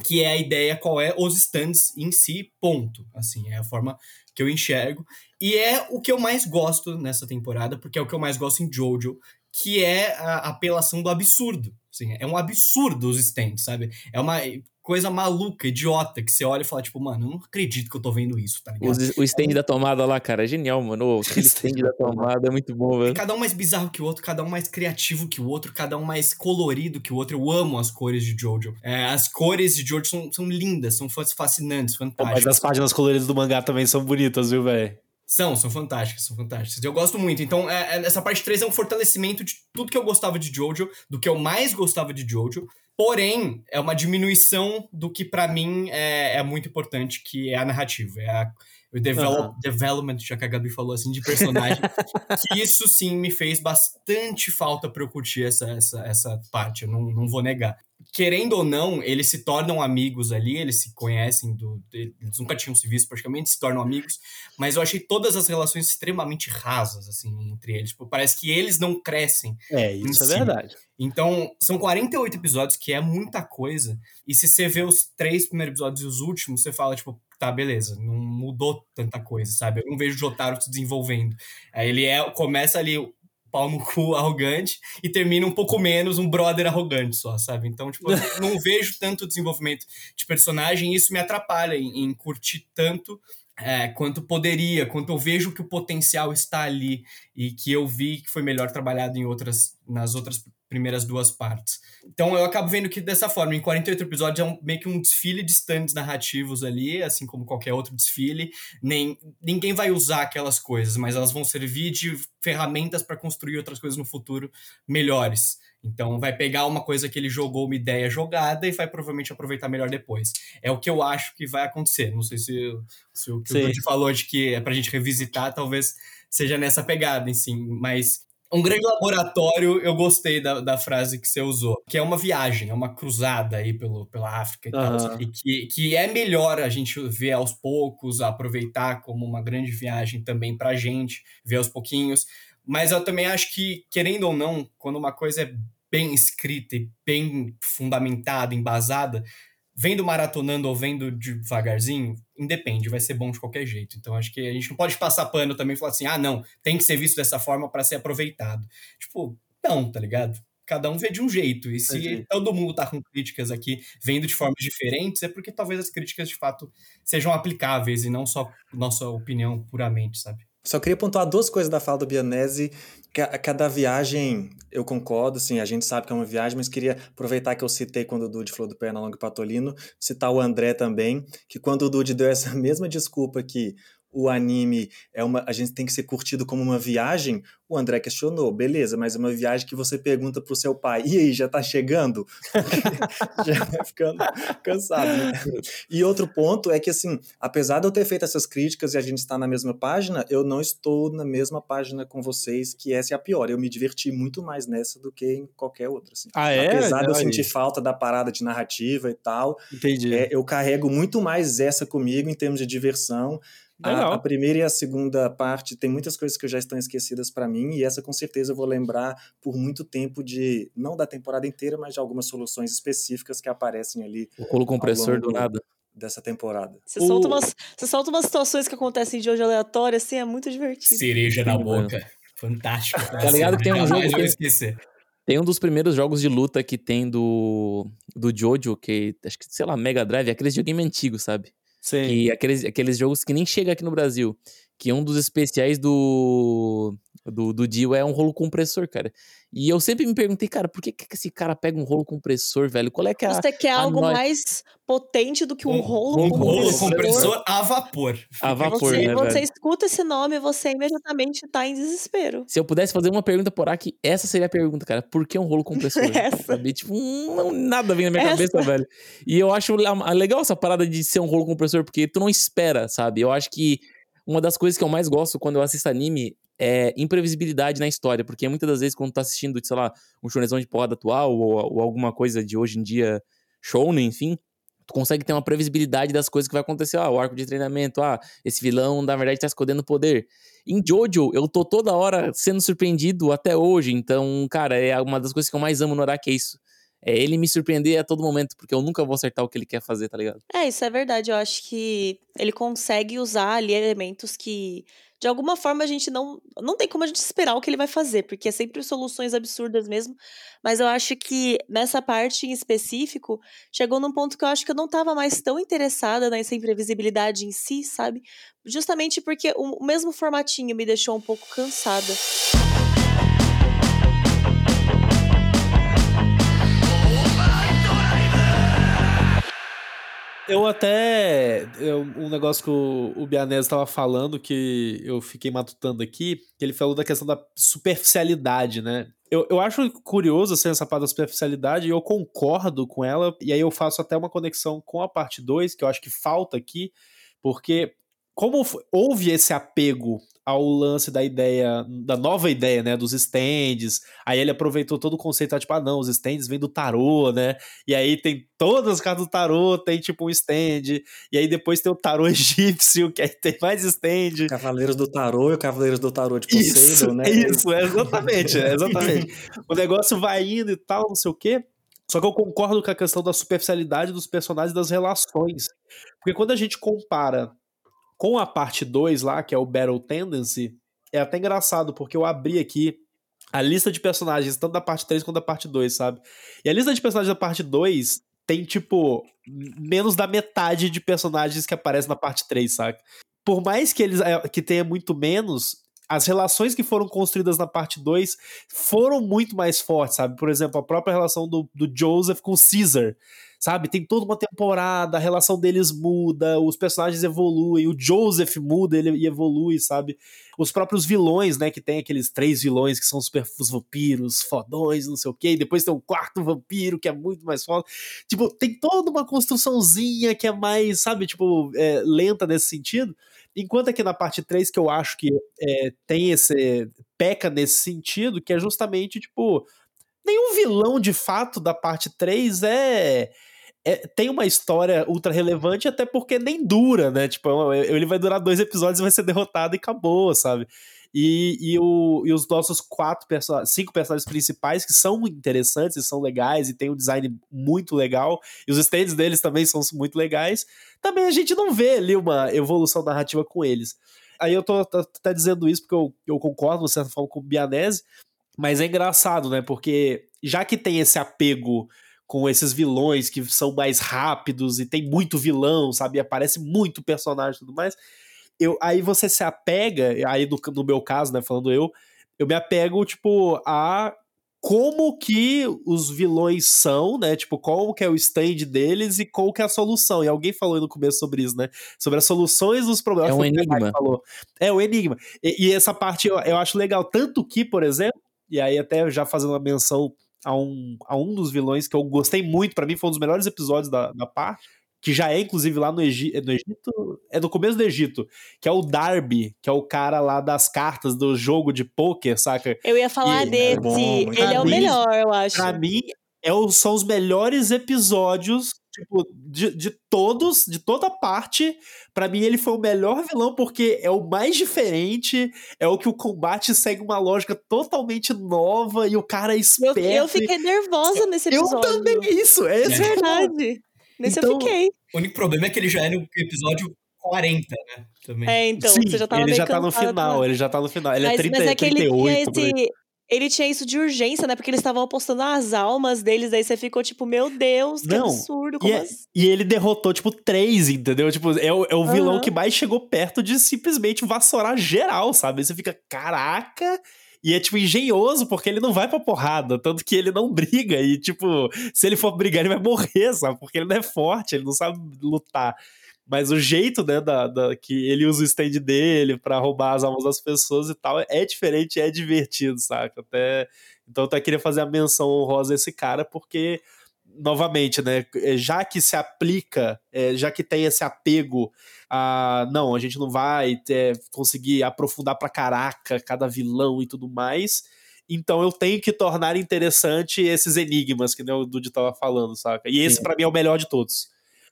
que é a ideia qual é os stands em si, ponto. Assim, é a forma que eu enxergo. E é o que eu mais gosto nessa temporada, porque é o que eu mais gosto em Jojo, que é a apelação do absurdo. Assim, é um absurdo os stands, sabe? É uma coisa maluca, idiota, que você olha e fala, tipo, mano, eu não acredito que eu tô vendo isso, tá ligado? Os- O stand da tomada lá, cara, é genial, mano. Aquele stand da tomada é muito bom, velho. Cada um mais bizarro que o outro, cada um mais criativo que o outro, cada um mais colorido que o outro. Eu amo as cores de Jojo. É, as cores de Jojo são, são lindas, são fa- fascinantes, Pô, fantásticas. mas as páginas coloridas do mangá também são bonitas, viu, velho? São, são fantásticas, são fantásticas. Eu gosto muito. Então, é, é- essa parte 3 é um fortalecimento de tudo que eu gostava de Jojo, do que eu mais gostava de Jojo. Porém, é uma diminuição do que pra mim é, é muito importante, que é a narrativa. É a, o develop, Aham. development, já que a Gabi falou assim, de personagem. [laughs] que isso sim me fez bastante falta pra eu curtir essa, essa, essa parte, eu não, não vou negar. Querendo ou não, eles se tornam amigos ali, eles se conhecem, do, eles nunca tinham se visto praticamente, se tornam amigos, mas eu achei todas as relações extremamente rasas, assim, entre eles. Tipo, parece que eles não crescem. É, isso é Sim. verdade. Então, são 48 episódios, que é muita coisa. E se você vê os três primeiros episódios e os últimos, você fala, tipo, tá, beleza, não mudou tanta coisa, sabe? Eu não vejo o Jotaro se desenvolvendo. Aí ele é, começa ali, pau no cu arrogante, e termina um pouco menos um brother arrogante só, sabe? Então, tipo, eu [laughs] não vejo tanto desenvolvimento de personagem, e isso me atrapalha em, em curtir tanto é, quanto poderia, quanto eu vejo que o potencial está ali e que eu vi que foi melhor trabalhado em outras, nas outras primeiras duas partes. Então eu acabo vendo que dessa forma, em 48 episódios é um, meio que um desfile de stands narrativos ali, assim como qualquer outro desfile. Nem, ninguém vai usar aquelas coisas, mas elas vão servir de ferramentas para construir outras coisas no futuro melhores. Então vai pegar uma coisa que ele jogou, uma ideia jogada, e vai provavelmente aproveitar melhor depois. É o que eu acho que vai acontecer. Não sei se, se o que Sim. o Dude falou de que é pra gente revisitar, talvez seja nessa pegada, assim, mas um grande laboratório, eu gostei da, da frase que você usou, que é uma viagem, é uma cruzada aí pelo, pela África e uhum. tal, e que, que é melhor a gente ver aos poucos, aproveitar como uma grande viagem também pra gente, ver aos pouquinhos, mas eu também acho que, querendo ou não, quando uma coisa é bem escrita e bem fundamentada, embasada, vendo maratonando ou vendo devagarzinho, independe, vai ser bom de qualquer jeito. Então acho que a gente não pode passar pano também e falar assim: ah, não, tem que ser visto dessa forma para ser aproveitado. Tipo, não, tá ligado? Cada um vê de um jeito. E se Entendi. todo mundo tá com críticas aqui, vendo de formas diferentes, é porque talvez as críticas de fato sejam aplicáveis e não só nossa opinião puramente, sabe? Só queria pontuar duas coisas da fala do Bianese. Cada viagem, eu concordo, assim, a gente sabe que é uma viagem, mas queria aproveitar que eu citei quando o Dude falou do Pernalonga e Patolino, citar o André também, que quando o Dude deu essa [laughs] mesma desculpa que o anime é uma a gente tem que ser curtido como uma viagem, o André questionou, beleza, mas é uma viagem que você pergunta pro seu pai, e aí, já tá chegando? [laughs] já vai ficando cansado. Né? E outro ponto é que, assim, apesar de eu ter feito essas críticas e a gente estar na mesma página, eu não estou na mesma página com vocês, que essa é a pior. Eu me diverti muito mais nessa do que em qualquer outra. Assim. Ah, é? Apesar de eu sentir falta da parada de narrativa e tal, Entendi. É, eu carrego muito mais essa comigo em termos de diversão. A, a, primeira e a segunda parte tem muitas coisas que já estão esquecidas para mim, e essa com certeza eu vou lembrar por muito tempo de, não da temporada inteira, mas de algumas soluções específicas que aparecem ali. O colo compressor do nada. Dessa temporada. Você, o... solta umas, você solta umas situações que acontecem de hoje aleatório, assim, é muito divertido. Cereja na boca. Fantástico. Tá ligado que tem um jogo. Que... esquecer. Tem um dos primeiros jogos de luta que tem do, do Jojo, que acho que, sei lá, Mega Drive, aqueles videogame antigos, sabe? Sim. Que aqueles, aqueles jogos que nem chega aqui no Brasil. Que um dos especiais do, do, do Dio é um rolo compressor, cara. E eu sempre me perguntei, cara, por que, que esse cara pega um rolo compressor, velho? Qual é que é Você quer a algo mais potente do que um, um rolo um compressor? rolo compressor a vapor. A vapor, você, né, Você velho? escuta esse nome, você imediatamente tá em desespero. Se eu pudesse fazer uma pergunta por aqui, essa seria a pergunta, cara. Por que um rolo compressor? [laughs] essa. Sabe? Tipo, não, nada vem na minha Essa. cabeça, velho. E eu acho legal essa parada de ser um rolo compressor, porque tu não espera, sabe? Eu acho que uma das coisas que eu mais gosto quando eu assisto anime é imprevisibilidade na história, porque muitas das vezes quando tu tá assistindo, sei lá, um shonezão de porrada atual ou, ou alguma coisa de hoje em dia, shounen, enfim, tu consegue ter uma previsibilidade das coisas que vai acontecer, ah, o arco de treinamento, ah, esse vilão na verdade tá escondendo poder. Em Jojo, eu tô toda hora sendo surpreendido até hoje, então, cara, é uma das coisas que eu mais amo no Araki, é isso. É ele me surpreender a todo momento, porque eu nunca vou acertar o que ele quer fazer, tá ligado? É, isso é verdade. Eu acho que ele consegue usar ali elementos que, de alguma forma, a gente não. Não tem como a gente esperar o que ele vai fazer, porque é sempre soluções absurdas mesmo. Mas eu acho que nessa parte em específico, chegou num ponto que eu acho que eu não tava mais tão interessada nessa imprevisibilidade em si, sabe? Justamente porque o o mesmo formatinho me deixou um pouco cansada. Eu até. Eu, um negócio que o, o Bianese estava falando, que eu fiquei matutando aqui, que ele falou da questão da superficialidade, né? Eu, eu acho curioso assim, essa parte da superficialidade e eu concordo com ela, e aí eu faço até uma conexão com a parte 2, que eu acho que falta aqui, porque como houve esse apego ao lance da ideia, da nova ideia, né, dos stands, aí ele aproveitou todo o conceito, tá, tipo, ah não, os stands vêm do tarô, né, e aí tem todas as cartas do tarô, tem tipo um stand, e aí depois tem o tarô [laughs] egípcio, que aí tem mais stand, Cavaleiros do Tarô e o Cavaleiros do Tarô de isso, Poseidon, né? é isso, é exatamente, é exatamente. o negócio vai indo e tal, não sei o quê. Só que eu concordo com a questão da superficialidade dos personagens e das relações. Porque quando a gente compara com a parte 2 lá, que é o Battle Tendency, é até engraçado, porque eu abri aqui a lista de personagens, tanto da parte 3 quanto da parte 2, sabe? E a lista de personagens da parte 2 tem, tipo, menos da metade de personagens que aparecem na parte 3, sabe? por mais que eles é, que tenha muito menos, as relações que foram construídas na parte 2 foram muito mais fortes, sabe? Por exemplo, a própria relação do, do Joseph com Caesar, sabe? Tem toda uma temporada, a relação deles muda, os personagens evoluem, o Joseph muda ele evolui, sabe? Os próprios vilões, né? Que tem aqueles três vilões que são super os vampiros, fodões, não sei o quê, e depois tem um quarto vampiro que é muito mais foda. Tipo, tem toda uma construçãozinha que é mais, sabe, tipo, é, lenta nesse sentido. Enquanto aqui na parte 3, que eu acho que é, tem esse. peca nesse sentido, que é justamente, tipo. Nenhum vilão de fato da parte 3 é. É, tem uma história ultra relevante, até porque nem dura, né? Tipo, ele vai durar dois episódios e vai ser derrotado e acabou, sabe? E, e, o, e os nossos quatro person cinco personagens principais, que são interessantes e são legais e tem um design muito legal, e os stands deles também são muito legais, também a gente não vê ali uma evolução narrativa com eles. Aí eu tô até dizendo isso porque eu, eu concordo, de certa forma, com o Bianese, mas é engraçado, né? Porque já que tem esse apego com esses vilões que são mais rápidos e tem muito vilão, sabe? Aparece muito personagem e tudo mais eu, aí você se apega, aí no, no meu caso, né, falando eu, eu me apego, tipo, a como que os vilões são, né? Tipo, qual que é o stand deles e qual que é a solução. E alguém falou no começo sobre isso, né? Sobre as soluções dos problemas. É um enigma. Falou. É o um enigma. E, e, essa parte eu, eu acho legal. Tanto que, por exemplo, e aí até já fazendo uma menção a um, a um dos vilões que eu gostei muito, para mim foi um dos melhores episódios da, da parte, que já é inclusive lá no, Egi é no Egito, é no começo do Egito, que é o Darby, que é o cara lá das cartas do jogo de pôquer, saca? Eu ia falar e, desse, é bom, ele é o melhor, eu acho. Pra mim, é o, são os melhores episódios tipo, de, de todos, de toda parte, para mim ele foi o melhor vilão porque é o mais diferente, é o que o combate segue uma lógica totalmente nova e o cara é esperto. Eu, eu fiquei nervosa nesse episódio. Eu também, isso, é, é verdade. Nesse então, eu fiquei. O único problema é que ele já é no episódio 40, né? Também. É, então, Sim, você já tava ele já tá no final, pra... ele já tá no final. Ele é mas, é 30, mas é que 38. Ele tinha, esse, ele tinha isso de urgência, né? Porque eles estavam apostando as almas deles, aí você ficou tipo, meu Deus, que Não, absurdo. Como e, assim? e ele derrotou, tipo, três, entendeu? Tipo, é o, é o vilão uhum. que mais chegou perto de simplesmente vassourar geral, sabe? Aí você fica, caraca, e é, tipo, engenhoso, porque ele não vai pra porrada. Tanto que ele não briga. E, tipo, se ele for brigar, ele vai morrer, sabe? Porque ele não é forte, ele não sabe lutar. Mas o jeito, né, da, da, que ele usa o stand dele para roubar as almas das pessoas e tal, é diferente, é divertido, saca? Até, então eu até queria fazer a menção honrosa a esse cara, porque novamente, né, é, já que se aplica, é, já que tem esse apego a não, a gente não vai ter, conseguir aprofundar pra caraca cada vilão e tudo mais, então eu tenho que tornar interessante esses enigmas que né, o Dude tava falando, saca? E esse para mim é o melhor de todos.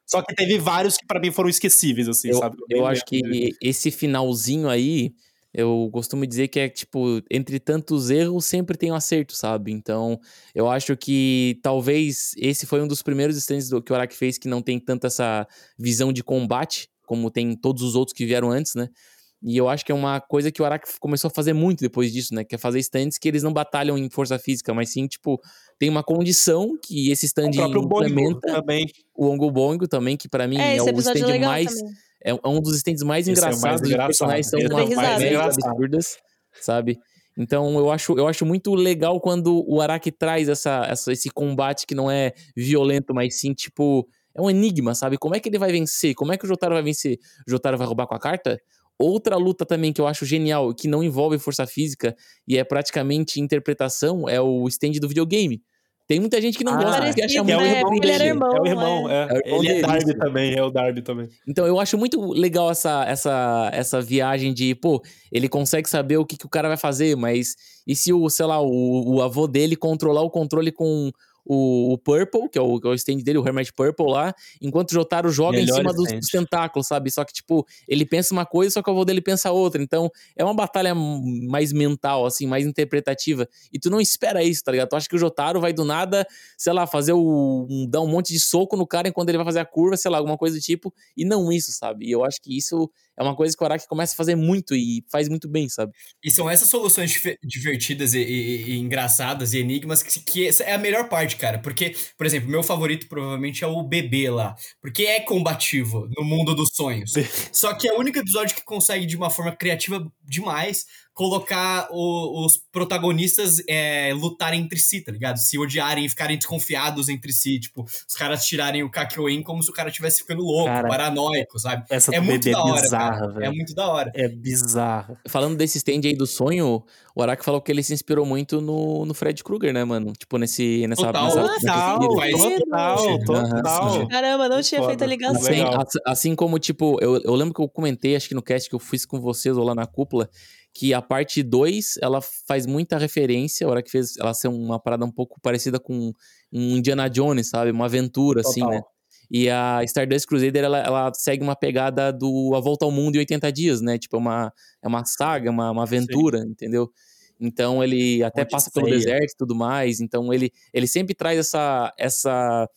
Só que teve vários que para mim foram esquecíveis, assim, eu, sabe? Eu, eu acho que esse finalzinho aí, eu costumo dizer que é tipo, entre tantos erros, sempre tem um acerto, sabe? Então, eu acho que talvez esse foi um dos primeiros stands do, que o Araki fez que não tem tanta essa visão de combate, como tem todos os outros que vieram antes, né? E eu acho que é uma coisa que o Araki começou a fazer muito depois disso, né? Que é fazer stands que eles não batalham em força física, mas sim, tipo, tem uma condição que esse stand o implementa. Também. O Ongo Bongo também, que para mim é, é o stand mais. Também é, um dos stands mais Esse engraçados. É mais os personagens são mais absurdas, sabe? Então eu acho, eu acho muito legal quando o Araki traz essa, essa, esse combate que não é violento, mas sim, tipo, é um enigma, sabe? Como é que ele vai vencer? Como é que o Jotaro vai vencer? O Jotaro vai roubar com a carta? Outra luta também que eu acho genial, que não envolve força física e é praticamente interpretação, é o stand do videogame. Tem muita gente que não ah, gosta, que acha muito. É o irmão dele. Ele irmão, é o irmão, é. é. é o ele é Darby também, é o Darby também. Então, eu acho muito legal essa, essa, essa viagem de, pô, ele consegue saber o que, que o cara vai fazer, mas e se o, sei lá, o, o avô dele controlar o controle com o, o Purple, que é o, que é o stand dele, o Hermit Purple lá, enquanto o Jotaro joga Melhor em cima dos, dos, tentáculos, sabe? Só que, tipo, ele pensa uma coisa, só que o avô dele pensa outra. Então, é uma batalha mais mental, assim, mais interpretativa. E tu não espera isso, tá ligado? Tu acha que o Jotaro vai do nada, sei lá, fazer o. Um, dar um monte de soco no cara enquanto ele vai fazer a curva, sei lá, alguma coisa do tipo. E não isso, sabe? E eu acho que isso é uma coisa que o Araki começa a fazer muito e faz muito bem, sabe? E são essas soluções divertidas e, e, e engraçadas e enigmas que, que, é a melhor parte cara. Porque, por exemplo, meu favorito provavelmente é o bebê lá. Porque é combativo no mundo dos sonhos. Só que é o único episódio que consegue, de uma forma criativa demais, colocar o- os protagonistas é, lutarem entre si, tá ligado? Se odiarem e ficarem desconfiados entre si. Tipo, os caras tirarem o Kakyoin como se o cara estivesse ficando louco, Cara, paranoico, sabe? Essa É do muito bebê da é hora, bizarra, cara. É velho. muito da hora. É bizarra. Falando desse stand aí do sonho, o Araki falou que ele se inspirou muito no, no Fred Krueger, né, mano? Tipo, nesse, nessa, Total, nessa, total, nessa Total, faz total, total. Caramba, não tinha Foda. feito a ligação. Assim, assim como, tipo, eu, eu lembro que eu comentei, acho que no cast que eu fiz com vocês ou lá na cúpula, que a parte 2, ela faz muita referência, a hora que fez ela ser uma parada um pouco parecida com um Indiana Jones, sabe? Uma aventura, assim, Total. né? E a Stardust Crusader, ela, ela segue uma pegada do A Volta ao Mundo em 80 Dias, né? Tipo, é uma, é uma saga, uma, uma aventura, entendeu? Então ele até passa pelo deserto e tudo mais. Então ele, ele sempre traz essa, essa,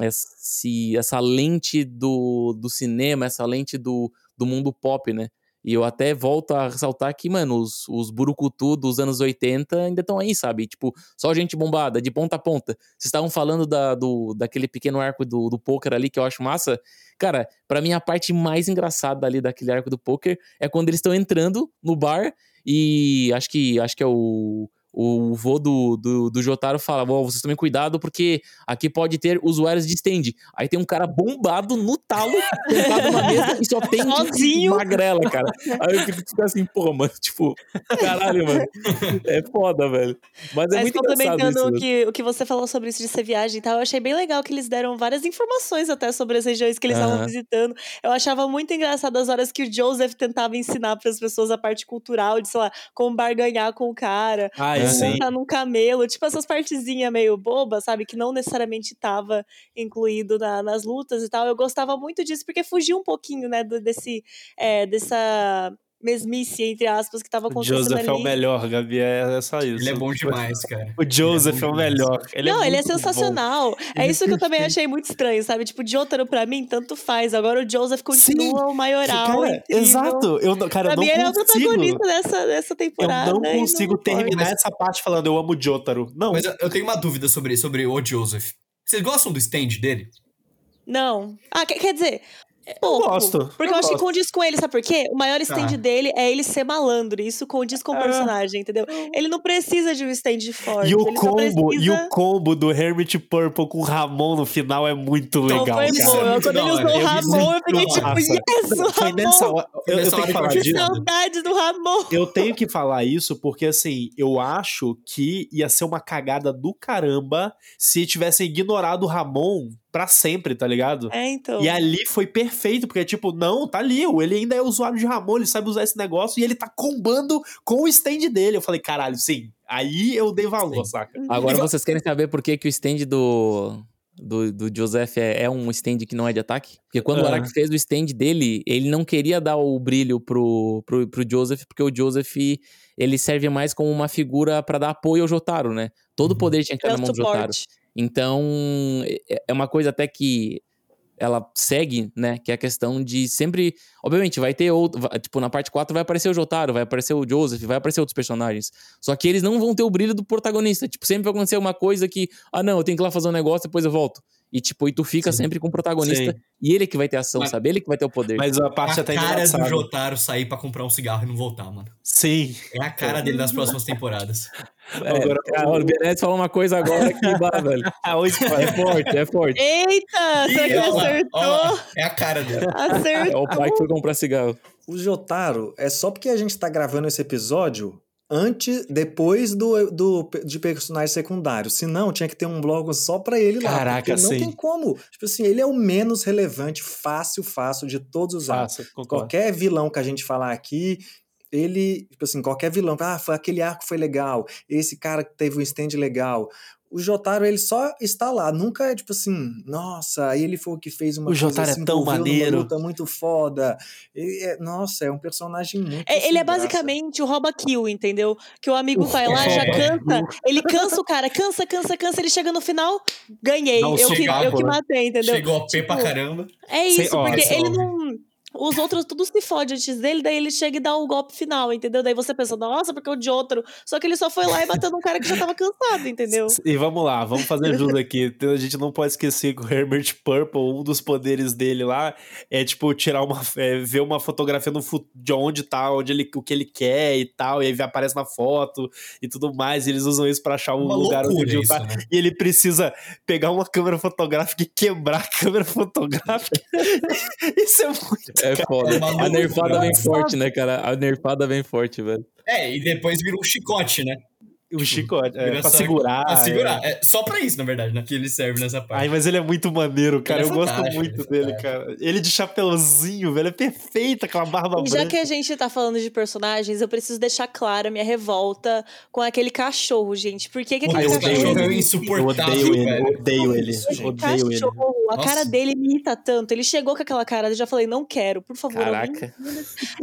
esse, essa lente do, do cinema, essa lente do, do mundo pop, né? E eu até volto a ressaltar que, mano, os, os burucutu dos anos 80 ainda estão aí, sabe? Tipo, só gente bombada, de ponta a ponta. Vocês estavam falando da, do, daquele pequeno arco do, do poker ali que eu acho massa. Cara, pra mim a parte mais engraçada ali daquele arco do poker é quando eles estão entrando no bar e acho que acho que é o o vô do, do, do Jotaro fala: "Ó, vocês tomem cuidado porque aqui pode ter usuários de stand. Aí tem um cara bombado no talo, sentado na mesa e só tem Sozinho. magrela, cara. Aí eu fico, assim, pô, mano, tipo, caralho, mano. É foda, velho. Mas é Mas muito complementando isso. o mano. que, o que você falou sobre isso de ser viagem e tal, eu achei bem legal que eles deram várias informações até sobre as regiões que eles estavam visitando. Eu achava muito engraçado as horas que o Joseph tentava ensinar para as pessoas a parte cultural de, sei lá, como barganhar com o cara, Ai, É. sim. montar num camelo, tipo essas partezinhas meio bobas, sabe? Que não necessariamente tava incluído na- nas lutas e tal. Eu gostava muito disso, porque fugia um pouquinho, né, do- desse, é, dessa mesmice, entre aspas, que tava O acontecendo Joseph é o ali. melhor, Gabi, é é só isso. Ele é bom demais, cara. O Joseph Ele é é, o melhor. Ele não, é ele é muito bom. sensacional. É isso que eu também achei muito estranho, sabe? Tipo, Jotaro pra mim, tanto faz. Agora o Joseph continua o maioral. Cara, exato. Eu, não- cara, Pra eu não mim, ele é o protagonista dessa, dessa Eu temporada. não e consigo importa. terminar Mas- essa parte falando eu amo o Jotaro. Não. Mas eu, eu tenho uma dúvida sobre, sobre o Joseph. Vocês gostam do stand dele? Não. Ah, quer dizer. Pouco, gosto, Porque eu eu, acho que gosto. condiz com ele, sabe por quê? O maior stand Tá. dele é ele ser malandro. E isso condiz com o É. personagem, entendeu? Ele não precisa de um stand forte. E o combo, e precisa- o combo do Hermit Purple com o Ramon no final é muito Então, legal, foi isso é bom. Quando ele usou o Eu Ramon, eu fiquei tipo, Nossa. yes, o Foi nessa Ramon! hora. Foi Eu, eu tenho que que eu falar disso. Saudade do Ramon! Eu tenho que falar isso porque, assim, eu acho que ia ser uma cagada do caramba se tivessem ignorado o Ramon pra sempre, tá ligado? É, então. E ali foi perfeito, porque, tipo, não, tá ali, ele ainda é usuário de Ramon, ele sabe usar esse negócio e ele tá combando com o stand dele. Eu falei, caralho, sim. Aí eu dei valor, Sim. saca? Agora E vo- vocês querem saber por que, que o stand do, do, do Joseph é, é um stand que não é de ataque? Porque quando o Ah. Araki fez o stand dele, ele não queria dar o brilho pro, pro, pro Joseph, porque o Joseph ele serve mais como uma figura pra dar apoio ao Jotaro, né? Todo o Uhum. poder tinha que É estar o na mão do Jotaro. Então, é- é uma coisa até que ela segue, né? Que é a questão de sempre. Obviamente, vai ter outro. Tipo, na parte 4 vai aparecer o Jotaro, vai aparecer o Joseph, vai aparecer outros personagens. Só que eles não vão ter o brilho do protagonista. Tipo, sempre vai acontecer uma coisa que. Ah, não, eu tenho que ir lá fazer um negócio, depois eu volto. E, tipo, e tu fica Sim. sempre com o protagonista. Sim. E ele que vai ter ação, Mas- sabe? Ele que vai ter o poder. Mas a parte a até cara do. Jotaro sair pra comprar um cigarro e não voltar, mano. Sim. É a cara dele nas próximas temporadas. É, Agora, cara, o Benetti falou uma coisa agora que dá, [laughs] velho. Ah. É forte, é forte. Eita! Será que acertou? ó É a cara dele. É Acertou. o pai que foi comprar cigarro. O Jotaro é só porque a gente tá gravando esse episódio antes, depois do, do de personagem secundário. Senão, tinha que ter um blog só pra ele lá. Caraca, porque não sim. tem como. Tipo assim, ele é o menos relevante, fácil, fácil de todos os concordo. Qualquer vilão que a gente falar aqui, ele, tipo assim, qualquer vilão, ah, foi aquele arco foi legal, esse cara que teve um stand legal. O Jotaro, ele só está lá, nunca é tipo assim, nossa, ele foi o que fez uma O coisa, Jotaro é se tão envolveu numa maneiro. luta muito foda. Ele é- nossa, é um personagem muito É, ele é graça. basicamente o rouba kill, entendeu? Que o amigo vai lá, já [laughs] cansa, ele cansa o cara, cansa, cansa, cansa, ele chega no final, ganhei, um eu, que, eu que né? matei, entendeu? Chegou a P pra Tipo, caramba. É isso, Sei- ó, porque ele não. Os outros tudo se fode antes dele, daí ele chega e dá o golpe final, entendeu? Daí você pensa, nossa, porque o de outro. Só que ele só foi lá e bateu num cara que já tava cansado, entendeu? E vamos lá, vamos fazer jus aqui. A gente não pode esquecer que o Herbert Purple, um dos poderes dele lá, é tipo tirar uma. É, ver uma fotografia no, de onde tá, onde ele, o que ele quer e tal, e aí aparece na foto e tudo mais. E eles usam isso pra achar o Uma lugar onde isso, tá. né? E ele precisa pegar uma câmera fotográfica e quebrar a câmera fotográfica. [laughs] isso é muito. É [laughs] foda. é a nerfada vem forte, né, cara? A nerfada vem forte, velho. É, e depois vira um chicote, né? O chicote, é, pra segurar. Pra é. segurar. É. só pra isso, na verdade, né? Que ele serve nessa parte. Ai, mas ele é muito maneiro, cara. É Eu gosto fantástico, muito ele é dele, cara. Ele de chapeuzinho, velho. É perfeito aquela barba E já branca. que a gente tá falando de personagens, eu preciso deixar clara a minha revolta com aquele cachorro, gente. Por que, que Ai, aquele eu esse odeio cachorro ele. é Eu insuportável, odeio ele, velho. odeio ele. Esse Odeio ele. cachorro, a Nossa. cara dele me irrita tanto. Ele chegou com aquela cara, eu já falei, não quero, por favor. alguém- Caraca.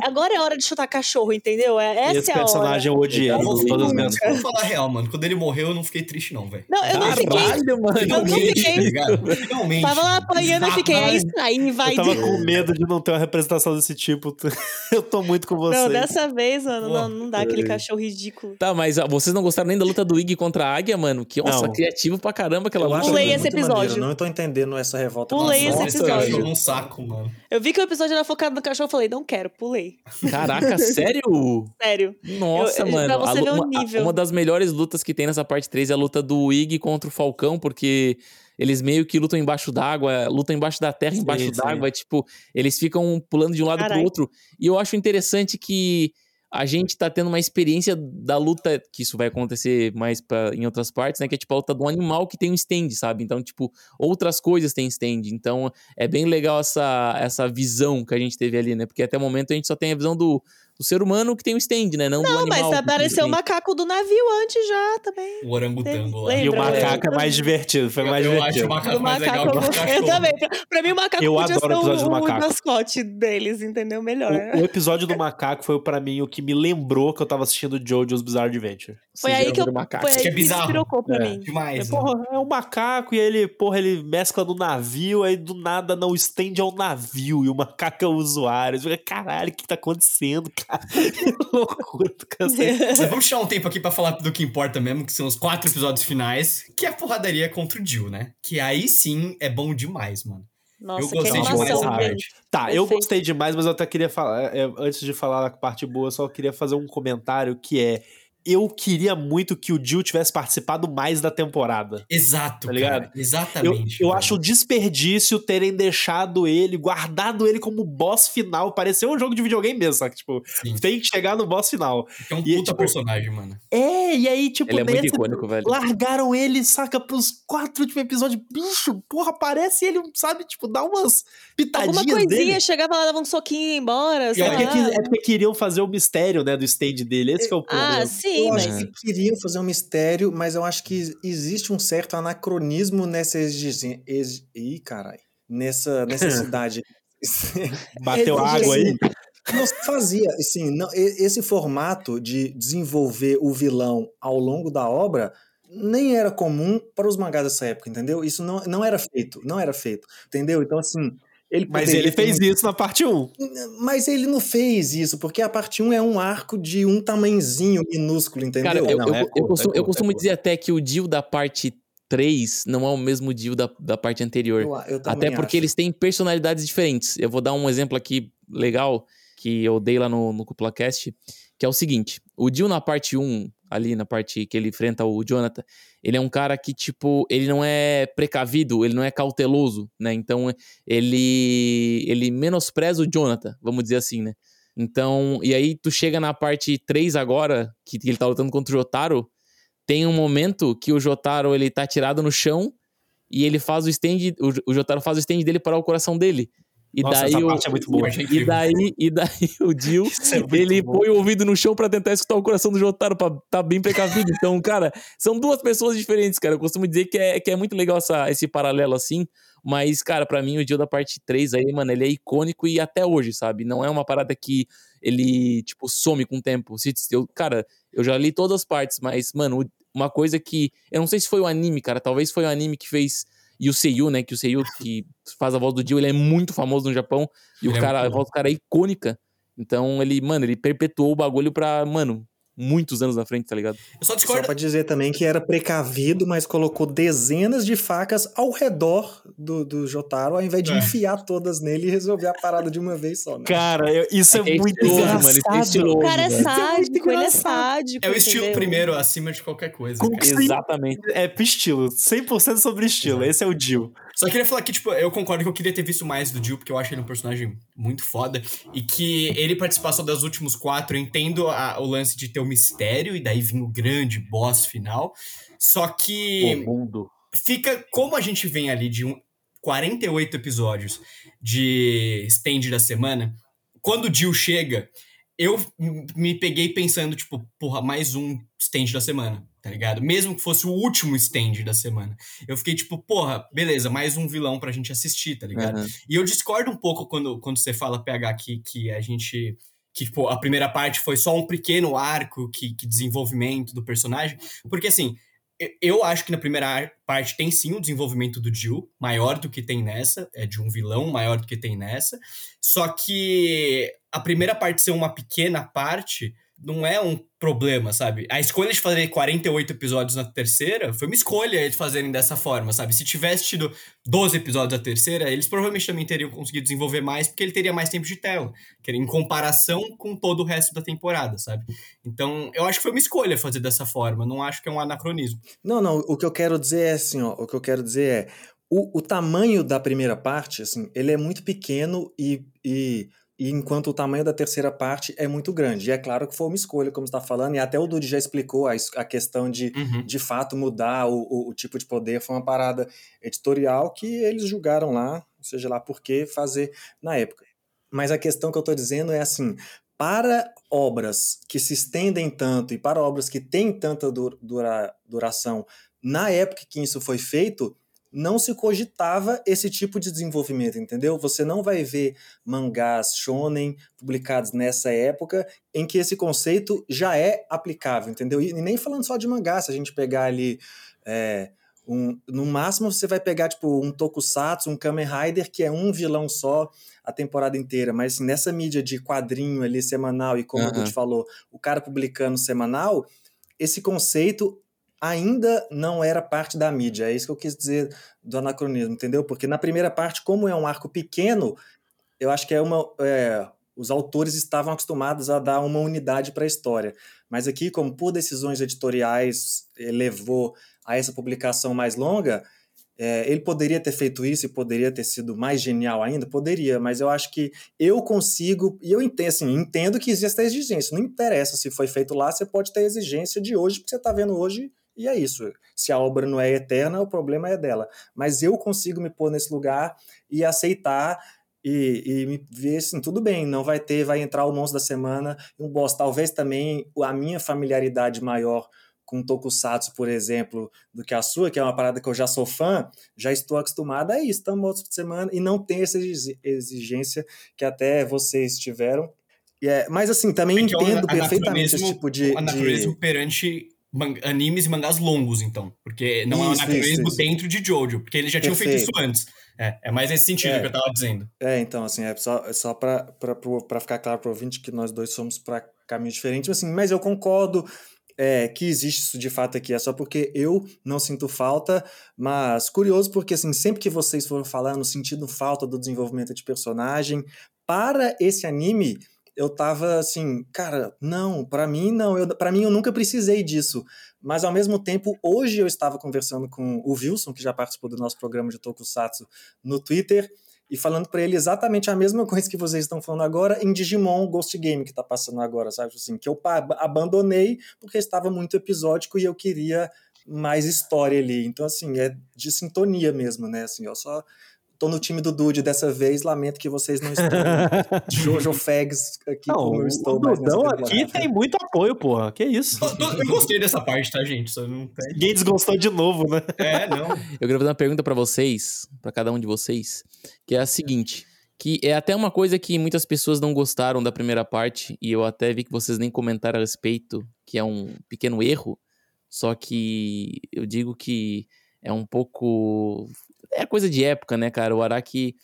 Agora é hora de chutar cachorro, entendeu? É, essa Esse é a hora. personagem eu odiei Eu todas as minhas eu falar a real, mano. Quando ele morreu, eu não fiquei triste, não, velho. Não, eu não fiquei. Caralho, mano. Eu não Finalmente, fiquei. tá ligado? Finalmente. Tava lá apanhando e fiquei, é isso aí, vai. Eu tava com [laughs] medo de não ter uma representação desse tipo. [laughs] Eu tô muito com você. Não, dessa vez, mano, não, não dá aquele cachorro ridículo. Tá, mas ah, vocês não gostaram nem da luta do Ig contra a Águia, mano? Que, nossa, Não. criativo pra caramba aquela Eu luta. Pulei muito esse episódio. maneiro, Não tô entendendo essa revolta. Pulei esse episódio. um saco, mano. Eu vi que o episódio era focado no cachorro, eu falei, não quero, pulei. Caraca, [laughs] sério? Sério. Nossa, Eu- mano. pra você ver o nível. uma das melhores lutas que tem nessa parte 3 é a luta do Ig contra o Falcão, porque eles meio que lutam embaixo d'água, lutam embaixo da terra, embaixo d'água. Tipo, eles ficam pulando de um lado pro Caralho. outro. E eu acho interessante que a gente tá tendo uma experiência da luta, que isso vai acontecer mais pra, em outras partes, né? Que é tipo a luta do animal que tem um stand, sabe? Então, tipo, outras coisas têm stand. Então, é bem legal essa, essa visão que a gente teve ali, né? Porque até o momento a gente só tem a visão do, do ser humano que tem um stand, né? Não, do Não, animal. mas que tem um apareceu o macaco do navio antes já também. O orangotango lá. Lembra? E o macaco é mais divertido, foi Eu- mais eu acho divertido. o macaco Do mais legal macaco que eu o cachorro. também. Pra, pra mim, o macaco Eu podia adoro o ser episódio do o, o macaco. mascote deles, entendeu? Melhor. O, o episódio do macaco foi pra mim o que me lembrou que eu tava assistindo Jojo's Bizarre Adventure. Foi Vocês aí que eu- do macaco. Foi aí que é que bizarro. despirocou pra É. mim. Demais, né? Porra, é um macaco e ele, porra, ele mescla no navio, aí do nada não estende ao navio e o macaco é o usuário. Fica, Caralho, o que tá acontecendo, cara? Que [laughs] loucura do cacete. Mas vamos tirar um tempo aqui pra falar do que importa mesmo, que são os quatro episódios finais, que é a porradaria contra o Jill, né? Que aí sim é bom demais, mano. Nossa, eu que gostei demais parte. Tá, eu gostei demais, mas eu até queria falar, é, antes de falar da parte boa, eu só queria fazer um comentário que é. Eu queria muito que o Jill tivesse participado mais da temporada. Exato, Tá ligado? cara. Exatamente. Eu, eu acho um desperdício terem deixado ele, guardado ele como boss final. Pareceu um jogo de videogame mesmo, sabe? Tipo, Sim. tem que chegar no boss final. É um e, puta tipo, personagem, mano. É, e aí, tipo, Ele é muito nesse- icônico, velho. largaram ele, saca, pros quatro últimos episódios. Bicho, porra, aparece ele, sabe, tipo, dá umas pitadinhas Alguma coisinha, dele. chegava lá, dava um soquinho e ia embora. Sei É porque, é porque queriam fazer o mistério, né, do stand dele. Esse que é o problema. Ah, sim, Eu mas. acho que queriam fazer um mistério, mas eu acho que existe um certo anacronismo nessa exigência. Ex... Ih, caralho. Nessa necessidade. [laughs] Bateu água aí. Não se fazia, assim, não, esse formato de desenvolver o vilão ao longo da obra nem era comum para os mangás dessa época, entendeu? Isso não, não era feito, não era feito, entendeu? Então, assim, ele Mas ele ter fez isso na parte 1. Mas ele não fez isso, porque a parte 1 é um arco de um tamanhozinho minúsculo, entendeu? Cara, eu, Não, eu- é eu curto, costumo, é eu curto, costumo é dizer até que o Jill da parte 3 não é o mesmo Jill da, da parte anterior. Eu- eu Até porque acho. eles têm personalidades diferentes. Eu vou dar um exemplo aqui legal que eu dei lá no, no CuplaCast, que é o seguinte: o Jill na parte 1, ali na parte que ele enfrenta o Jonathan, ele é um cara que, tipo, ele não é precavido, ele não é cauteloso, né? Então, ele, ele menospreza o Jonathan, vamos dizer assim, né? Então, e aí tu chega na parte 3 agora, que ele tá lutando contra o Jotaro, tem um momento que o Jotaro, ele tá tirado no chão e ele faz o stand, o, o Jotaro faz o stand dele para o coração dele. E Nossa, daí o, é muito boa. E daí, e daí [laughs] o [laughs] Isso é ele bom. põe o ouvido no chão pra tentar escutar o coração do Jotaro pra tá bem precavido. Então, [laughs] cara, são duas pessoas diferentes, cara. Eu costumo dizer que é, que é muito legal essa, esse paralelo assim. Mas, cara, pra mim, o Jill da parte 3 aí, mano, ele é icônico e até hoje, sabe? Não é uma parada que ele, tipo, some com o tempo. Eu, cara, eu já li todas as partes, mas, mano, uma coisa que. Eu não sei se foi o anime, cara. Talvez foi o anime que fez E o Seiyu, né? Que o Seiyu [laughs] que faz a voz do Dio, ele é muito famoso no Japão. E Ele o é cara, muito a voz do cara é icônica. Então ele, mano, ele perpetuou o bagulho pra, mano, muitos anos na frente, tá ligado? Eu só Só discordo. pra dizer também que era precavido, mas colocou dezenas de facas ao redor do, do Jotaro, ao invés de É. enfiar todas nele e resolver a parada de uma vez só. Né? Cara, eu- isso é, é muito estiloso, engraçado. mano, isso é estiloso, O cara é sádico, ele é sádico. É o estilo entendeu? primeiro acima de qualquer coisa. Exatamente. É pro estilo, 100% sobre estilo. Esse é o Jill. Só queria falar que, tipo, eu concordo que eu queria ter visto mais do Jill, porque eu acho ele um personagem muito foda. E que ele participar só das últimos quatro, eu entendo a- o lance de ter o mistério, e daí vir o grande boss final. Só que mundo. fica. Como a gente vem ali de um, 48 episódios de stand da semana, quando o Jill chega, eu me peguei pensando, tipo, porra, mais um stand da semana, tá ligado? Mesmo que fosse o último stand da semana. Eu fiquei tipo, porra, beleza, mais um vilão pra gente assistir, tá ligado? Aham. E eu discordo um pouco quando, quando você fala, PH, que, que a gente. Que tipo, a primeira parte foi só um pequeno arco que, que desenvolvimento do personagem. Porque assim, eu- acho que na primeira ar- parte tem sim o desenvolvimento do Jill, maior do que tem nessa, é de um vilão maior do que tem nessa. Só que a primeira parte ser uma pequena parte não é um problema, sabe? A escolha de fazer 48 episódios na terceira foi uma escolha eles fazerem dessa forma, sabe? Se tivesse tido 12 episódios na terceira, eles provavelmente também teriam conseguido desenvolver mais, porque ele teria mais tempo de tela, em comparação com todo o resto da temporada, sabe? Então, eu acho que foi uma escolha fazer dessa forma, não acho que é um anacronismo. Não, não, o que eu quero dizer é assim, ó, o que eu quero dizer é, o, o tamanho da primeira parte, assim, ele é muito pequeno e, e, e enquanto o tamanho da terceira parte é muito grande. E é claro que foi uma escolha, como você está falando, e até o Dudy já explicou a, a questão de, Uhum. de fato, mudar o, o, o tipo de poder, foi uma parada editorial que eles julgaram lá, seja lá por que fazer na época. Mas a questão que eu estou dizendo é assim, para obras que se estendem tanto e para obras que têm tanta du- dura- duração, na época que isso foi feito, não se cogitava esse tipo de desenvolvimento, entendeu? Você não vai ver mangás shonen publicados nessa época em que esse conceito já é aplicável, entendeu? E nem falando só de mangá, se a gente pegar ali é, um, no máximo você vai pegar tipo um tokusatsu, um Kamen Rider que é um vilão só a temporada inteira, mas assim, nessa mídia de quadrinho ali semanal e como o Aham. Guti falou, o cara publicando semanal, esse conceito ainda não era parte da mídia. É isso que eu quis dizer do anacronismo, entendeu? Porque na primeira parte, como é um arco pequeno, eu acho que é uma. é, os autores estavam acostumados a dar uma unidade para a história. Mas aqui, como por decisões editoriais eh, levou a essa publicação mais longa, é, ele poderia ter feito isso e poderia ter sido mais genial ainda? Poderia, mas eu acho que eu consigo, e eu entendo, assim, entendo que existe a exigência. Não interessa se foi feito lá, você pode ter exigência de hoje, porque você está vendo hoje, e é isso. Se a obra não é eterna, o problema é dela. Mas eu consigo me pôr nesse lugar e aceitar e, e me ver assim, tudo bem, não vai ter, vai entrar o monstro da semana, um boss. Talvez também a minha familiaridade maior com Tokusatsu, por exemplo, do que a sua, que é uma parada que eu já sou fã, já estou acostumada a isso, estamos monstro de semana, e não tem essa exi- exigência que até vocês tiveram. E é, mas assim, também É é entendo perfeitamente esse tipo de. um anacronismo de... perante animes e mangás longos, então. Porque não é um Isso, anacronismo isso, isso. dentro de Jojo, porque eles já tinham feito isso Perfeito. antes. É, é mais nesse sentido É. que eu tava dizendo. É, então, assim, é só, é só para ficar claro para o ouvinte que nós dois somos para caminhos diferentes, assim, mas eu concordo é, que existe isso de fato aqui, é só porque eu não sinto falta, mas curioso porque, assim, sempre que vocês foram falando, sentindo falta do desenvolvimento de personagem, para esse anime, eu tava assim, cara, não, para mim não, para mim eu nunca precisei disso, mas ao mesmo tempo, hoje eu estava conversando com o Wilson, que já participou do nosso programa de Tokusatsu no Twitter, e falando para ele exatamente a mesma [laughs] coisa que vocês estão falando agora em Digimon Ghost Game que tá passando agora, sabe? Assim, que eu abandonei porque estava muito episódico e eu queria mais história ali. Então, assim, é de sintonia mesmo, né? Assim, eu só tô no time do Dude dessa vez, lamento que vocês não estão [laughs] Jojo Fags aqui Não, como eu estou temporada. aqui tem muito apoio, porra. Que isso? Eu, eu gostei dessa parte, tá, gente? Só não tem. Ninguém desgostou de novo, né? É, não. Eu queria fazer uma pergunta pra vocês, pra cada um de vocês, que é a seguinte, que é até uma coisa que muitas pessoas não gostaram da primeira parte e eu até vi que vocês nem comentaram a respeito, que é um pequeno erro, só que eu digo que é um pouco é coisa de época, né, cara? O Araki,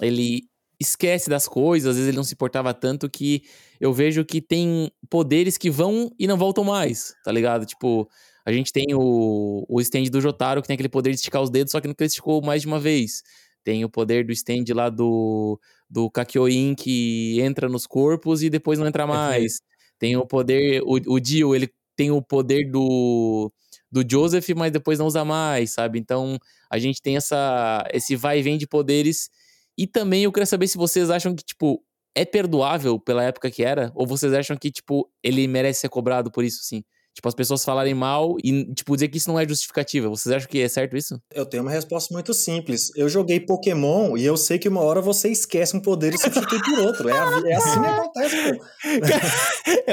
ele esquece das coisas, às vezes ele não se importava tanto que eu vejo que tem poderes que vão e não voltam mais, tá ligado? Tipo, a gente tem o, o stand do Jotaro, que tem aquele poder de esticar os dedos, só que nunca esticou mais de uma vez. Tem o poder do stand lá do, do Kakyoin, que entra nos corpos e depois não entra mais. Tem o poder. O, o Dio, ele tem o poder do, do Joseph, mas depois não usa mais, sabe? Então a gente tem essa, esse vai e vem de poderes. E também eu queria saber se vocês acham que, tipo, é perdoável pela época que era? Ou vocês acham que, tipo, ele merece ser cobrado por isso, sim? Tipo, as pessoas falarem mal e, tipo, dizer que isso não é justificativa. Vocês acham que é certo isso? Eu tenho uma resposta muito simples. Eu joguei Pokémon e eu sei que uma hora você esquece um poder e substitui por outro. É, a, é assim que acontece, pô.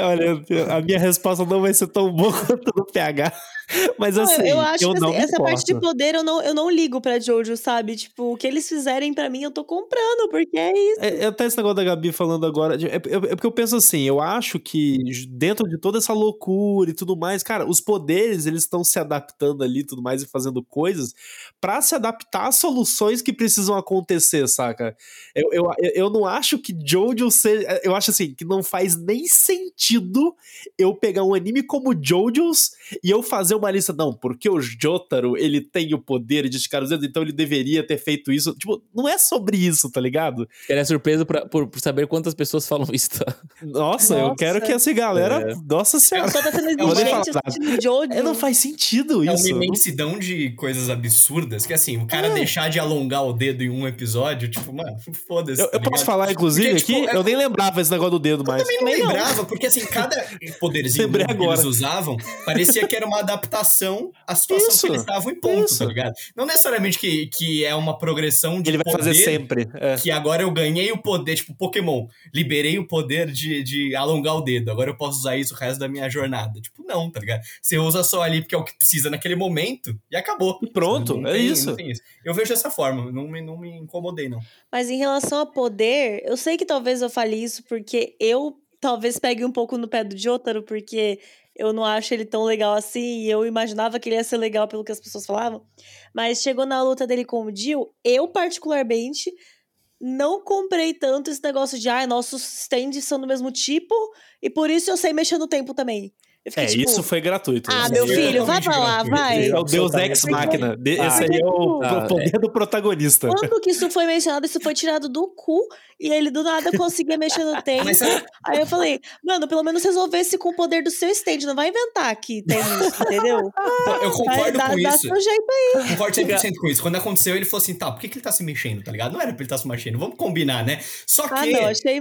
[laughs] Olha, a minha resposta não vai ser tão boa [laughs] quanto do PH. [laughs] Mas Não, assim, eu acho eu que assim, essa parte de poder eu não, eu não ligo pra Jojo, sabe? Tipo, o que eles fizerem pra mim eu tô comprando, porque é isso. É, é até esse negócio da Gabi falando agora. É, é- é porque eu penso assim, eu acho que dentro de toda essa loucura e tudo mais, cara, os poderes eles estão se adaptando ali e tudo mais e fazendo coisas pra se adaptar às soluções que precisam acontecer, saca? Eu, eu, eu não acho que Jojo seja. Eu acho assim, que não faz nem sentido eu pegar um anime como Jojo's e eu fazer uma lista. Não, porque o Jotaro ele tem o poder de esticar os dedos, então ele deveria ter feito isso. Tipo, não é sobre isso, tá ligado? Ele é surpreso pra- por, por saber quantas pessoas falam isso. tá? Nossa, eu Nossa. quero que essa galera. É. Nossa Eu senhora. só tá sendo exigente Jojo. É, não faz sentido É isso. uma imensidão de coisas absurdas que, assim, o cara É. deixar de alongar o dedo em um episódio, tipo, mano, foda-se. Eu, tá eu posso falar, inclusive, Porque, tipo, aqui, é- eu nem lembrava esse negócio do dedo mais. também não Também não. lembrava, porque assim, cada [laughs] poderzinho que eles usavam parecia que era uma adaptação à situação Isso, que eles estavam em ponto, isso. tá ligado? Não necessariamente que, que é uma progressão de Ele vai poder, fazer sempre. é. que agora eu ganhei o poder, tipo Pokémon, liberei o poder de, de alongar o dedo, agora eu posso usar isso o resto da minha jornada. Tipo, não, tá ligado? Você usa só ali porque é o que precisa naquele momento e acabou. E pronto, Não é tem- isso. não isso. Eu vejo dessa forma, não me, não me incomodei, não. Mas em relação a poder, eu sei que talvez eu fale isso porque eu talvez pegue um pouco no pé do Jotaro, porque eu não acho ele tão legal assim, e eu imaginava que ele ia ser legal pelo que as pessoas falavam. Mas chegou na luta dele com o Dio, eu particularmente não comprei tanto esse negócio de, ah, nossos stands são do mesmo tipo, e por isso eu sei mexer no tempo também. Eu fiquei É, tipo, isso foi gratuito. ah, Isso meu é- filho, vai pra lá, vai. É o Deus. Ex. De- Ah, Esse aí é o Ah, poder do protagonista. Quando que isso foi [laughs] mencionado, isso foi tirado do cu e ele do nada conseguia mexer no tempo. Mas sabe- Aí eu falei, mano, pelo menos resolvesse com o poder do seu stand, não vai inventar que tem isso, entendeu? Eu Vai concordo dar, com dá isso. seu jeito aí. Concordo 100% com isso. Quando aconteceu, ele falou assim: tá, por que, que ele tá se mexendo, tá ligado? Não era pra ele estar se mexendo, vamos combinar, né? Só que Ah, não, achei.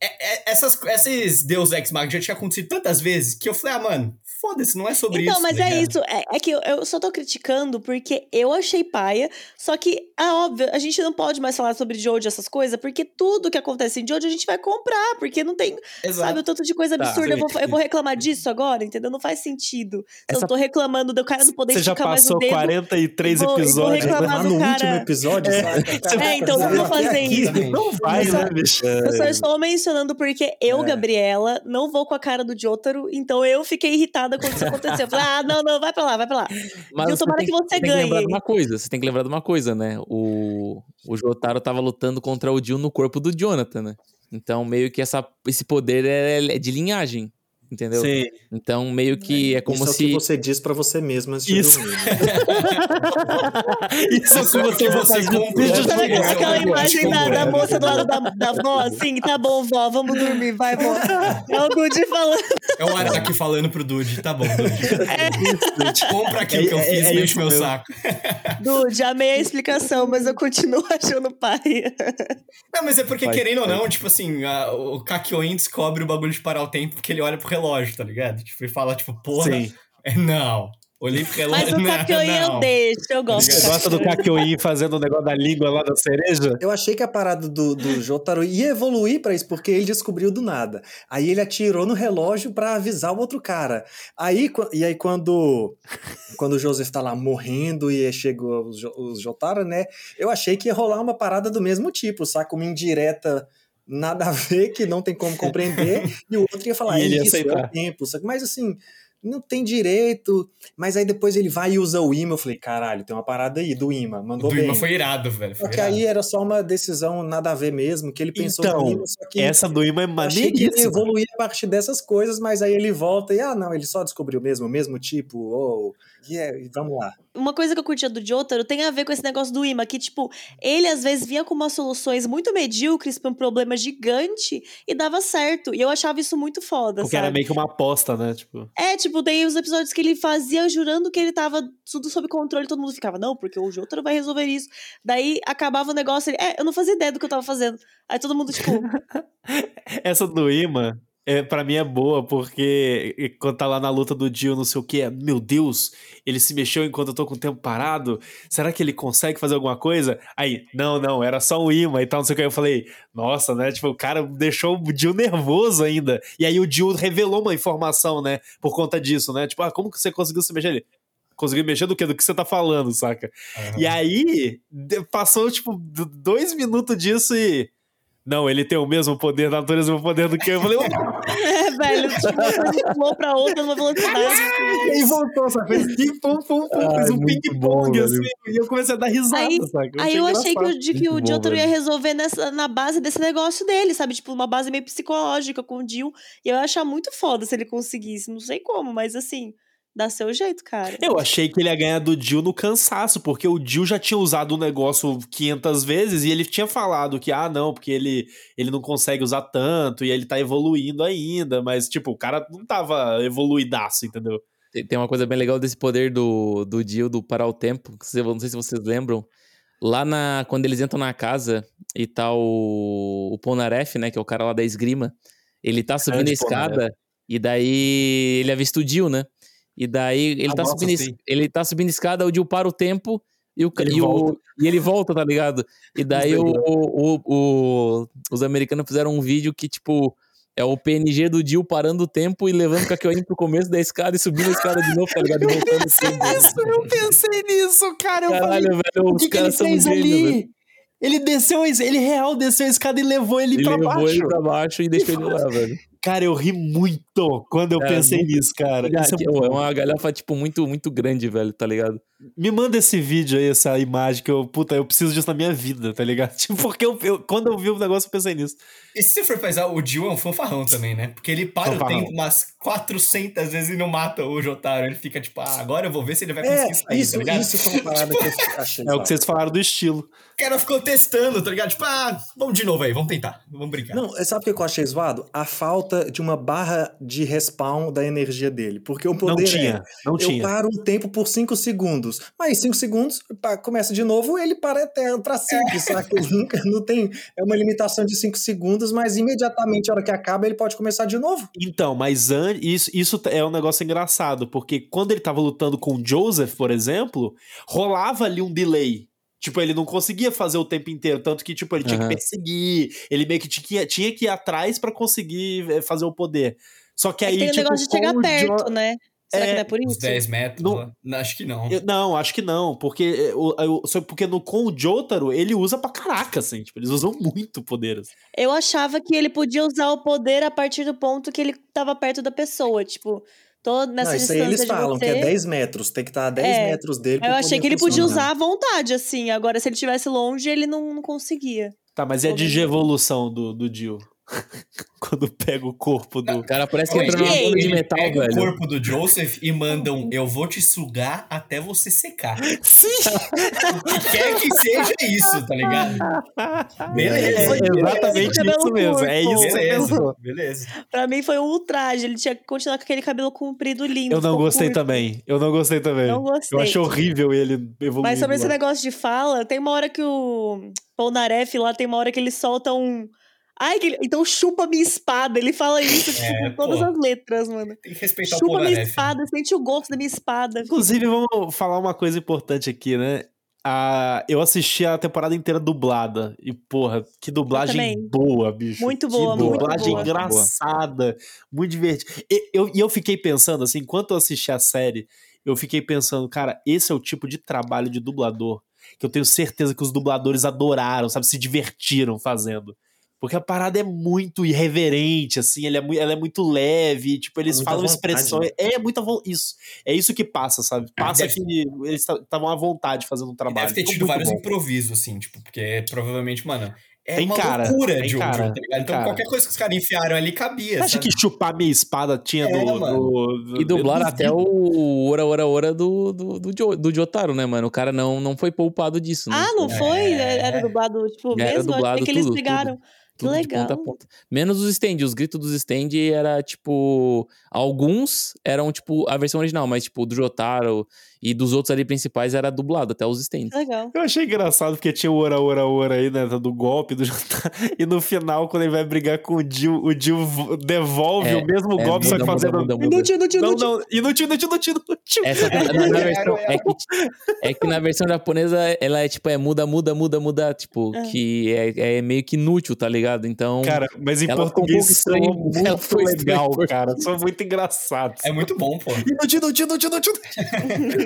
É- é- essas, esses Deus Ex Machina já tinha acontecido tantas vezes que eu falei: ah, mano, foda-se, não é sobre Então, isso. mas tá é ligado? isso. É, é que eu, eu só tô criticando porque eu achei paia. Só que, é óbvio, a gente não pode mais falar sobre Jojo, essas coisas, porque tudo que acontece em Jojo a gente vai comprar, porque não tem Exato. Sabe, o tanto de coisa Tá, absurda. eu, vou, eu vou reclamar disso agora, entendeu? Não faz sentido. Se Essa- eu tô reclamando do cara não poder Você já mais passou dedo. 43 e vou- e vou episódios, né? reclamar Lá do no cara- último episódio, sabe? É, então não vou fazer aqui. isso. Não vai, Eu só- né, bicho? Eu só estou mencionando porque eu, É. Gabriela, não vou com a cara do Jotaro, então eu fiquei irritada quando isso aconteceu. Eu falei, ah, não, não, vai pra lá, vai pra lá. Mas Eu você tomara que você tem que lembrar ganhe. de uma coisa, você tem que lembrar de uma coisa, né? O, o Jotaro tava lutando contra o Jill no corpo do Jonathan, né? Então, meio que essa, esse poder é, é de linhagem, entendeu? Sim. Então, meio que é como Isso é o se... que você diz pra você mesmo antes de Isso. dormir. né? [laughs] Isso é o que você vai você te Sabe aquela legal, imagem tipo, da, da é. moça do lado da, da vó, [laughs] assim? Tá bom, vó, vamos dormir, vai, vó. É o Good falando. É o Araki falando pro Dude: tá bom, Dude. Compra aquilo que eu É- é- fiz é e enche isso meu mesmo. saco. [laughs] Dude, amei a explicação, mas eu continuo achando pai. Não, mas é porque, Faz- querendo ou faz. não, tipo assim, a- o Kakyoin descobre o bagulho de parar o tempo porque ele olha pro relógio, tá ligado? Tipo, e fala, tipo, porra, Sim. é, não. Olhei pro relógio, Mas o Kakyoin eu deixo, eu gosto. Você gosta do Kakyoin fazendo o negócio da língua lá da cereja? Eu achei que a parada do, do Jotaro ia evoluir pra isso, porque ele descobriu do nada. Aí ele atirou no relógio pra avisar o outro cara. Aí, e aí quando, quando o Joseph tá lá morrendo e chega os, os Jotaro, né? Eu achei que ia rolar uma parada do mesmo tipo, saca? Uma indireta nada a ver, que não tem como compreender, e o outro ia falar, E ele ia isso, é aceitar. o tempo. Mas assim, não tem direito. Mas aí depois ele vai e usa o imã. Eu falei, caralho, tem uma parada aí do imã. Mandou do bem. imã foi irado, velho. Foi Só que irado. aí era só uma decisão nada a ver mesmo, que ele pensou Então, no imã, só que Essa do imã é eu achei que ele maneiríssima. evoluía a partir dessas coisas, mas aí ele volta e, ah, não, ele só descobriu mesmo, o mesmo tipo, ou, e é, e vamos lá. Uma coisa que eu curtia do Jotaro tem a ver com esse negócio do imã, que, tipo, ele às vezes vinha com umas soluções muito medíocres pra um problema gigante e dava certo. E eu achava isso muito foda, Porque sabe? era meio que uma aposta, né? Tipo, É, tipo, tem os episódios que ele fazia jurando que ele tava tudo sob controle, todo mundo ficava, não, porque o Jotaro vai resolver isso. Daí acabava o negócio, ele, é, eu não fazia ideia do que eu tava fazendo. Aí todo mundo, tipo, [laughs] essa do imã, é, pra mim é boa, porque quando tá lá na luta do Dio, não sei o que, é, meu Deus, ele se mexeu enquanto eu tô com o tempo parado, será que ele consegue fazer alguma coisa? Aí, não, não, era só um imã e tal, não sei o que. Eu falei, nossa, né? Tipo, o cara deixou o Dio nervoso ainda. E aí o Dio revelou uma informação, né? Por conta disso, né? Tipo, ah, como que você conseguiu se mexer? Ele, conseguiu mexer do que? Do que você tá falando, saca? Aham. E aí, passou, tipo, dois minutos disso e. Não, ele tem o mesmo poder, a natureza, o mesmo poder do que eu. Eu falei, [laughs] é, velho, tipo, pulou pra outra numa velocidade. e aí voltou, sabe? Fez pum, pum, pum, Ai, fez um ping-pong, assim. E eu comecei a dar risada, Aí- saca? Aí eu achei que, de que o Jotaro ia resolver nessa, na base desse negócio dele, sabe? Tipo, uma base meio psicológica com o Jill. E eu ia achar muito foda se ele conseguisse. Não sei como, mas assim, dá seu jeito, cara. Eu achei que ele ia ganhar do Jill no cansaço, porque o Jill já tinha usado o negócio 500 vezes e ele tinha falado que, ah, não, porque ele, ele não consegue usar tanto e ele tá evoluindo ainda, mas, tipo, o cara não tava evoluidaço, entendeu? Tem, tem uma coisa bem legal desse poder do, do Dio, do parar o tempo, que você- não sei se vocês lembram. Lá na. Quando eles entram na casa e tá o, o Ponaref, né? Que é o cara lá da esgrima. Ele tá subindo a escada e daí ele avista o Dio, né? E daí ele, Ah, tá, nossa, subindo, sim. ele tá subindo a escada, o Dio para o tempo e, o, Ele e, o- volta. e ele volta, tá ligado? E daí o, o- o- os americanos fizeram um vídeo que, tipo, é o PNG do Dio parando o tempo e levando o Kakyoin pro começo da escada e subindo a escada de novo, tá ligado? E [laughs] voltando o tempo. Isso, eu pensei nisso, cara. Eu falei, Caralho, velho, o os ele caras são gênios, ali? velho. Ele desceu, ele real desceu a escada e levou ele Ele pra levou baixo. ele pra baixo e [laughs] deixou ele lá, velho. Cara, eu ri muito quando eu É, pensei muito- nisso, cara. Isso é muito é uma galhofa, tipo, muito, muito grande, velho, tá ligado? Me manda esse vídeo aí, essa imagem que eu, puta, eu preciso disso na minha vida, tá ligado? [laughs] Tipo, porque eu, eu- quando eu vi o negócio eu pensei nisso. E se você for pensar, o Jill é um fanfarrão também, né? Porque ele para Fanfarrão. o tempo umas 400 vezes e não mata o Jotaro. Ele fica tipo, ah, agora eu vou ver se ele vai É, conseguir sair, isso, tá ligado? isso foi uma [laughs] parada que eu achei. É o que vocês falaram do estilo. O cara ficou testando, tá ligado? Tipo, ah, vamos de novo aí, vamos tentar, vamos brincar. Não, sabe o que eu achei zoado? A falta de uma barra de respawn da energia dele. Porque o Não poder tinha, é, não eu tinha. paro o tempo por 5 segundos. Mas 5 segundos, pá, começa de novo, ele para eterno pra sempre, saca? Ele nunca, não tem... É uma limitação de 5 segundos, mas imediatamente, a hora que acaba, ele pode começar de novo. Então, mas an- isso, isso é um negócio engraçado, porque quando ele tava lutando com o Joseph, por exemplo, rolava ali um delay. Tipo, ele não conseguia fazer o tempo inteiro, tanto que, tipo, ele tinha Aham. que perseguir, ele meio que tinha, tinha que ir atrás pra conseguir eh, fazer o poder. Só que É aí, que tem tipo, negócio de chegar perto, Jo- né? Será que É, não é por Uns isso? 10 metros Não- lá. Não, Acho que não. Eu- Não, acho que não, porque eh, o, o- só porque no, com o Jotaro ele usa pra caraca, assim, tipo, eles usam muito poder. assim. Eu achava que ele podia usar o poder a partir do ponto que ele tava perto da pessoa. Tipo, tô nessa não, isso aí eles de falam, você. que é 10 metros. Tem que estar a 10 É. metros dele. Eu achei que ele podia funcionar. usar à vontade, assim. Agora, se ele estivesse longe, ele não, não conseguia. Tá, mas é vendo. digievolução do, do Jill. [laughs] Quando pega o corpo do. O cara parece que Oi, entrou numa de metal, pega o velho. corpo do Joseph e mandam, eu vou te sugar até você secar. Sim! O que quer que seja isso, tá ligado? [laughs] É, Beleza. exatamente Cabelo isso mesmo. É isso você Beleza, beleza. Pra mim foi um ultraje. Ele tinha que continuar com aquele cabelo comprido lindo. Eu não gostei curto. também. Eu não gostei também. Não gostei. Eu achei horrível ele evoluindo. Mas sobre esse lá. negócio de fala, tem uma hora que o Polnareff lá, tem uma hora que ele solta um. Ai, que ele- então chupa minha espada. Ele fala isso tipo, É, com todas pô. as letras, mano. Tem que respeitar o Chupa minha Polnareff. espada, sente o gosto da minha espada. Inclusive, vamos falar uma coisa importante aqui, né? Ah, eu assisti a temporada inteira dublada. E, porra, que dublagem boa, bicho. Muito Que boa, muito dublagem boa. engraçada, muito divertida. E eu, e eu fiquei pensando, assim, enquanto eu assisti a série, eu fiquei pensando, cara, esse é o tipo de trabalho de dublador que eu tenho certeza que os dubladores adoraram, sabe? Se divertiram fazendo. Porque a parada é muito irreverente, assim, ele é mu- ela é muito leve, tipo, eles falam vontade, expressões. É muita isso. É isso que passa, sabe? Passa deve- que eles estavam à vontade fazendo um E trabalho. deve ter tido vários bom. improvisos, assim, tipo, porque provavelmente, mano, é Tem uma cara, loucura tem de Jojo, cara, tá ligado? Então cara. qualquer coisa que os caras enfiaram ali cabia, Você acha sabe? que chupar minha espada tinha É, do, do- do- E dublaram até o Ora Ora Ora do, do, do, Jo- do Jotaro, né, mano? O cara não, não foi poupado disso, né? Ah, não É. foi? Era dublado, tipo, Era mesmo? dublado Achei que eles tudo, pegaram. Que Tudo de ponta legal. a ponta. Menos os stand. Os gritos dos stand era, tipo... Alguns eram, tipo, a versão original, mas, tipo, do Jotaro e dos outros ali principais era dublado, até os stands. Legal. Eu achei engraçado porque tinha o ora, ora, ora aí, né? Do golpe do [laughs] Jotaro. E no final, quando ele vai brigar com o Jill, o Jill vo- devolve É, o mesmo é, golpe, só que muda, fazendo. muda, muda, muda. Inútil, inútil, Não, inútil. não, inútil, inútil, inútil, inútil. Essa, na, na [laughs] versão, é, que, [laughs] é que na versão japonesa, ela é, tipo, é muda, muda, muda, muda, tipo, É. que é, é meio que inútil, tá ligado? Então... Cara, mas em um português estranho, muito ela foi legal, português. cara. São muito engraçados. É muito bom, pô. Inútil, inútil, inútil, inútil.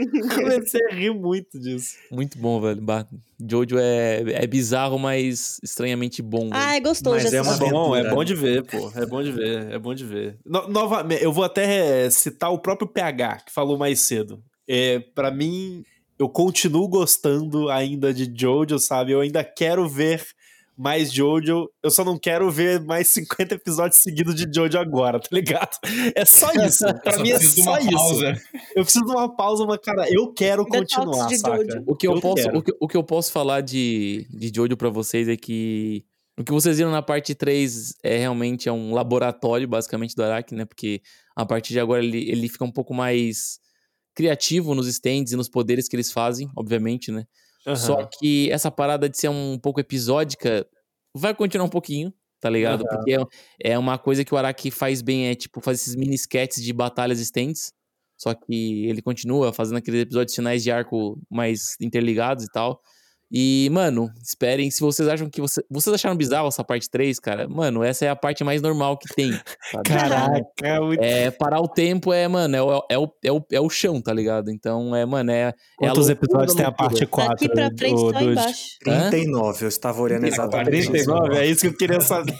[laughs] Comecei a rir muito disso. Muito bom, velho. Bah, Jojo é, é bizarro, mas estranhamente bom. velho. Ah, é gostoso. Mas é uma É bom, é bom de ver, pô. É bom de ver, é bom de ver. No- novamente, eu vou até citar o próprio PH, que falou mais cedo. É, para mim, eu continuo gostando ainda de Jojo, sabe? Eu ainda quero ver mais Jojo. Eu só não quero ver mais 50 episódios seguidos de Jojo agora, tá ligado? É só [laughs] isso. Pra mim é só uma isso. pausa. Eu preciso de uma pausa, mas, cara, eu quero Detox continuar, de saca? O que eu, posso, quero. o que, o que eu posso falar de, de Jojo pra vocês é que o que vocês viram na parte 3 é realmente é um laboratório, basicamente, do Araki, né? Porque a partir de agora ele, ele fica um pouco mais criativo nos stands e nos poderes que eles fazem, obviamente, né? Aham. Só que essa parada de ser um pouco episódica vai continuar um pouquinho, tá ligado? Aham. Porque é, é uma coisa que o Araki faz bem, é tipo, fazer esses mini sketches de batalhas stands. Só que ele continua fazendo aqueles episódios finais de arco mais interligados e tal. E, mano, esperem. Se vocês acham que. Você, vocês acharam bizarro essa parte 3, cara? Mano, essa é a parte mais normal que tem. [laughs] sabe? Caraca, muito... É, parar o tempo é, mano, é, o- é, o, é, o, é o chão, tá ligado? Então, é, mano, é. é Quantos loucura episódios tem a parte 4? Daqui pra frente, ô, só Dude? embaixo. Hã? 39, eu estava olhando exatamente isso. 39, é isso que eu queria saber.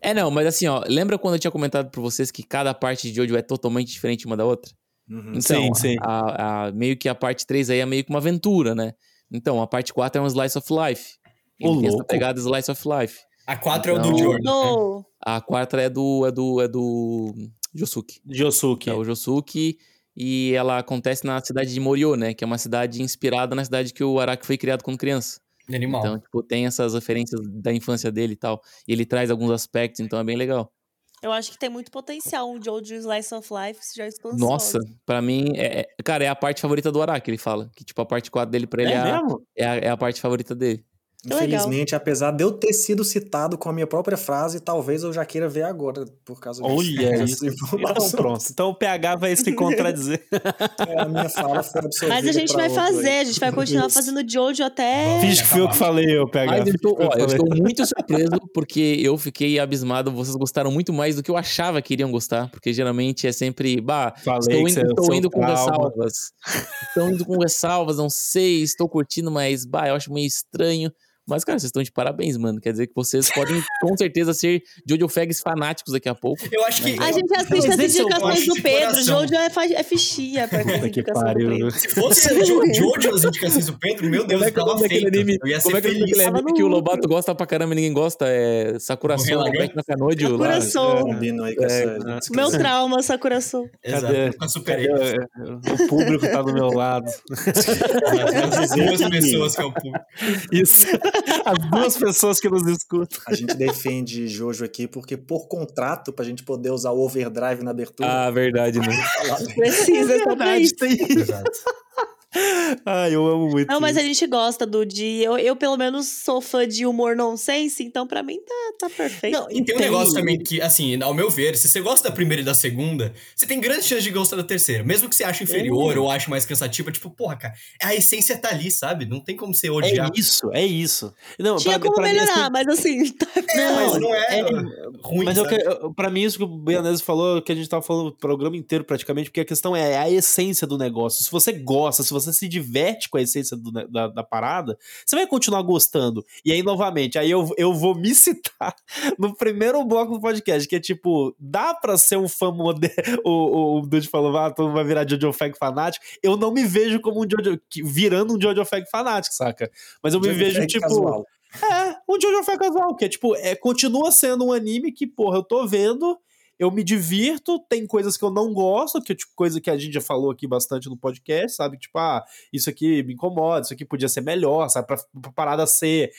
É, não, mas assim, ó, lembra quando eu tinha comentado pra vocês que cada parte de Jojo é totalmente diferente uma da outra? Uhum. Então, Sim, sim. A, a- meio que a parte 3 aí é meio que uma aventura, né? Então, a parte 4 é um slice of life. Ô, Ele tem essa louco. pegada slice of life. A 4 é o do Não. Jordan. né? A quarta é do é do é do Josuke. Josuke. É o Josuke e ela acontece na cidade de Morio, né, que é uma cidade inspirada na cidade que o Araki foi criado quando criança. Animal. Então, tipo, tem essas referências da infância dele e tal. E ele traz alguns aspectos, então é bem legal. Eu acho que tem muito potencial um Jojo Slice of Life, já estou Nossa, pra mim, é, é- cara, é a parte favorita do Araki, ele fala. Que, tipo, a parte 4 dele pra ele é, É a, mesmo? é, a, é a parte favorita dele. Que legal. Infelizmente, apesar de eu ter sido citado com a minha própria frase, talvez eu já queira ver agora, por causa disso. Olha [laughs] isso. Então pronto. Então o PH vai se contradizer. [laughs] É, a minha fala foi absorvida [laughs] Mas a gente vai outro aí. fazer, a gente vai continuar Isso. fazendo Jojo até. Finge que fui eu que falei, eu PH. Mas eu fui ó, eu estou muito surpreso porque eu fiquei abismado. Vocês gostaram muito mais do que eu achava que iriam gostar. Porque geralmente é sempre, bah, Falei estou indo, você- estou indo com ressalvas. Estou indo com ressalvas, não sei, estou curtindo, mas, bah, eu acho meio estranho. Mas, cara, vocês estão de parabéns, mano. Quer dizer que vocês podem, com certeza, ser Jojo Fags fanáticos daqui a pouco. Eu acho que. A gente assiste as é indicações do Pedro. Jojo é, é fichinha pra que indicação do pariu. Pedro. Se fosse Jojo as indicações do Pedro, meu Deus, Como é eu que é o tava nome daquele feito. anime? Eu ia Como ser é que é feliz. daquele anime que o Lobato gosta pra caramba e ninguém gosta? É Sakura Soul? Back. Sakura Soul. É. Meu trauma, Sakura Soul. Exato, nunca superei. O público tá do meu lado. As duas [laughs] pessoas que é o público. Isso. [laughs] As duas pessoas que nos escutam. A gente defende Jojo aqui porque, por contrato, pra gente poder usar o overdrive na abertura. Ah, verdade, né? Precisa, é isso. tem Exato. Ai, eu amo muito. Não, mas a isso. gente gosta do de. Eu, eu, pelo menos, sou fã de humor nonsense, então pra mim tá, tá perfeito. Não, E tem um negócio também que, assim, ao meu ver, se você gosta da primeira e da segunda, você tem grande chance de gostar da terceira. Mesmo que você ache inferior ou ache mais cansativa, tipo, porra, cara, a essência tá ali, sabe? Não tem como você odiar. É isso, é isso. Não, Tinha pra- como pra mim, melhorar, assim, mas assim, [laughs] tá É, mas não é, é- ruim, Mas é sabe? que, eu- pra mim, isso que o Bianese falou, que a gente tava falando o programa inteiro praticamente, porque a questão é a essência do negócio. Se você gosta, se você se diverte com a essência do- da, da parada, você vai continuar gostando. E aí, novamente, aí eu, eu vou me citar [laughs] no primeiro bloco do podcast, que é tipo, dá pra ser um fã moderno. O, o, o Dude falou, ah, todo mundo vai virar Jojo Fag fanático. Eu não me vejo como um Jojo, virando um Jojo Fag fanático, saca? Mas eu me Jojo vejo, Fag tipo. casual. É, um Jojo Fag casual, que é tipo, é, continua sendo um anime que, porra, eu tô vendo, eu me divirto, tem coisas que eu não gosto, que tipo coisa que a gente já falou aqui bastante no podcast, sabe? Tipo, ah, isso aqui me incomoda, isso aqui podia ser melhor, sabe? Pra, pra parada ser.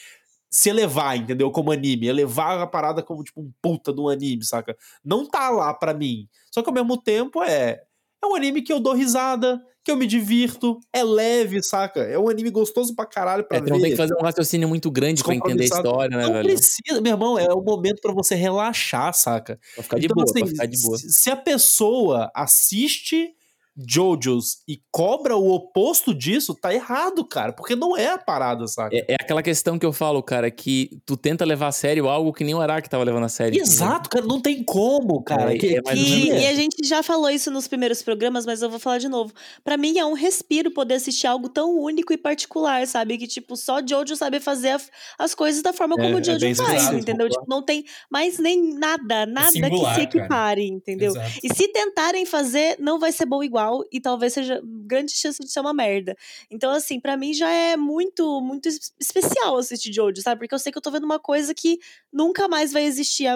Se elevar, entendeu? Como anime. Elevar a parada como, tipo, um puta um anime, saca? Não tá lá pra mim. Só que ao mesmo tempo é. É um anime que eu dou risada, que eu me divirto, é leve, saca? É um anime gostoso pra caralho pra É, ver. não tem que fazer um raciocínio muito grande pra entender a história, né, Não velho? precisa, meu irmão, é o momento pra você relaxar, saca? Pra ficar de Então, boa, assim, pra ficar de boa. Se a pessoa assiste JoJo's e cobra o oposto disso, tá errado, cara, porque não é a parada, saca? É, é aquela questão que eu falo, cara, que tu tenta levar a sério algo que nem o Araki tava levando a sério. Exato, cara, não tem como, cara. É, que, é que- E, a gente já falou isso nos primeiros programas, mas eu vou falar de novo. Pra mim é um respiro poder assistir algo tão único e particular, sabe? Que, tipo, só Jojo sabe fazer a- as coisas da forma É, como é o Jojo bem faz, entendeu? Tipo, não tem mais nem nada, nada singular, que se cara. equipare, entendeu? Exato. E se tentarem fazer, não vai ser bom igual e talvez seja grande chance de ser uma merda. Então, assim, pra mim já é muito, muito es- especial assistir Jojo, sabe? Porque eu sei que eu tô vendo uma coisa que nunca mais vai existir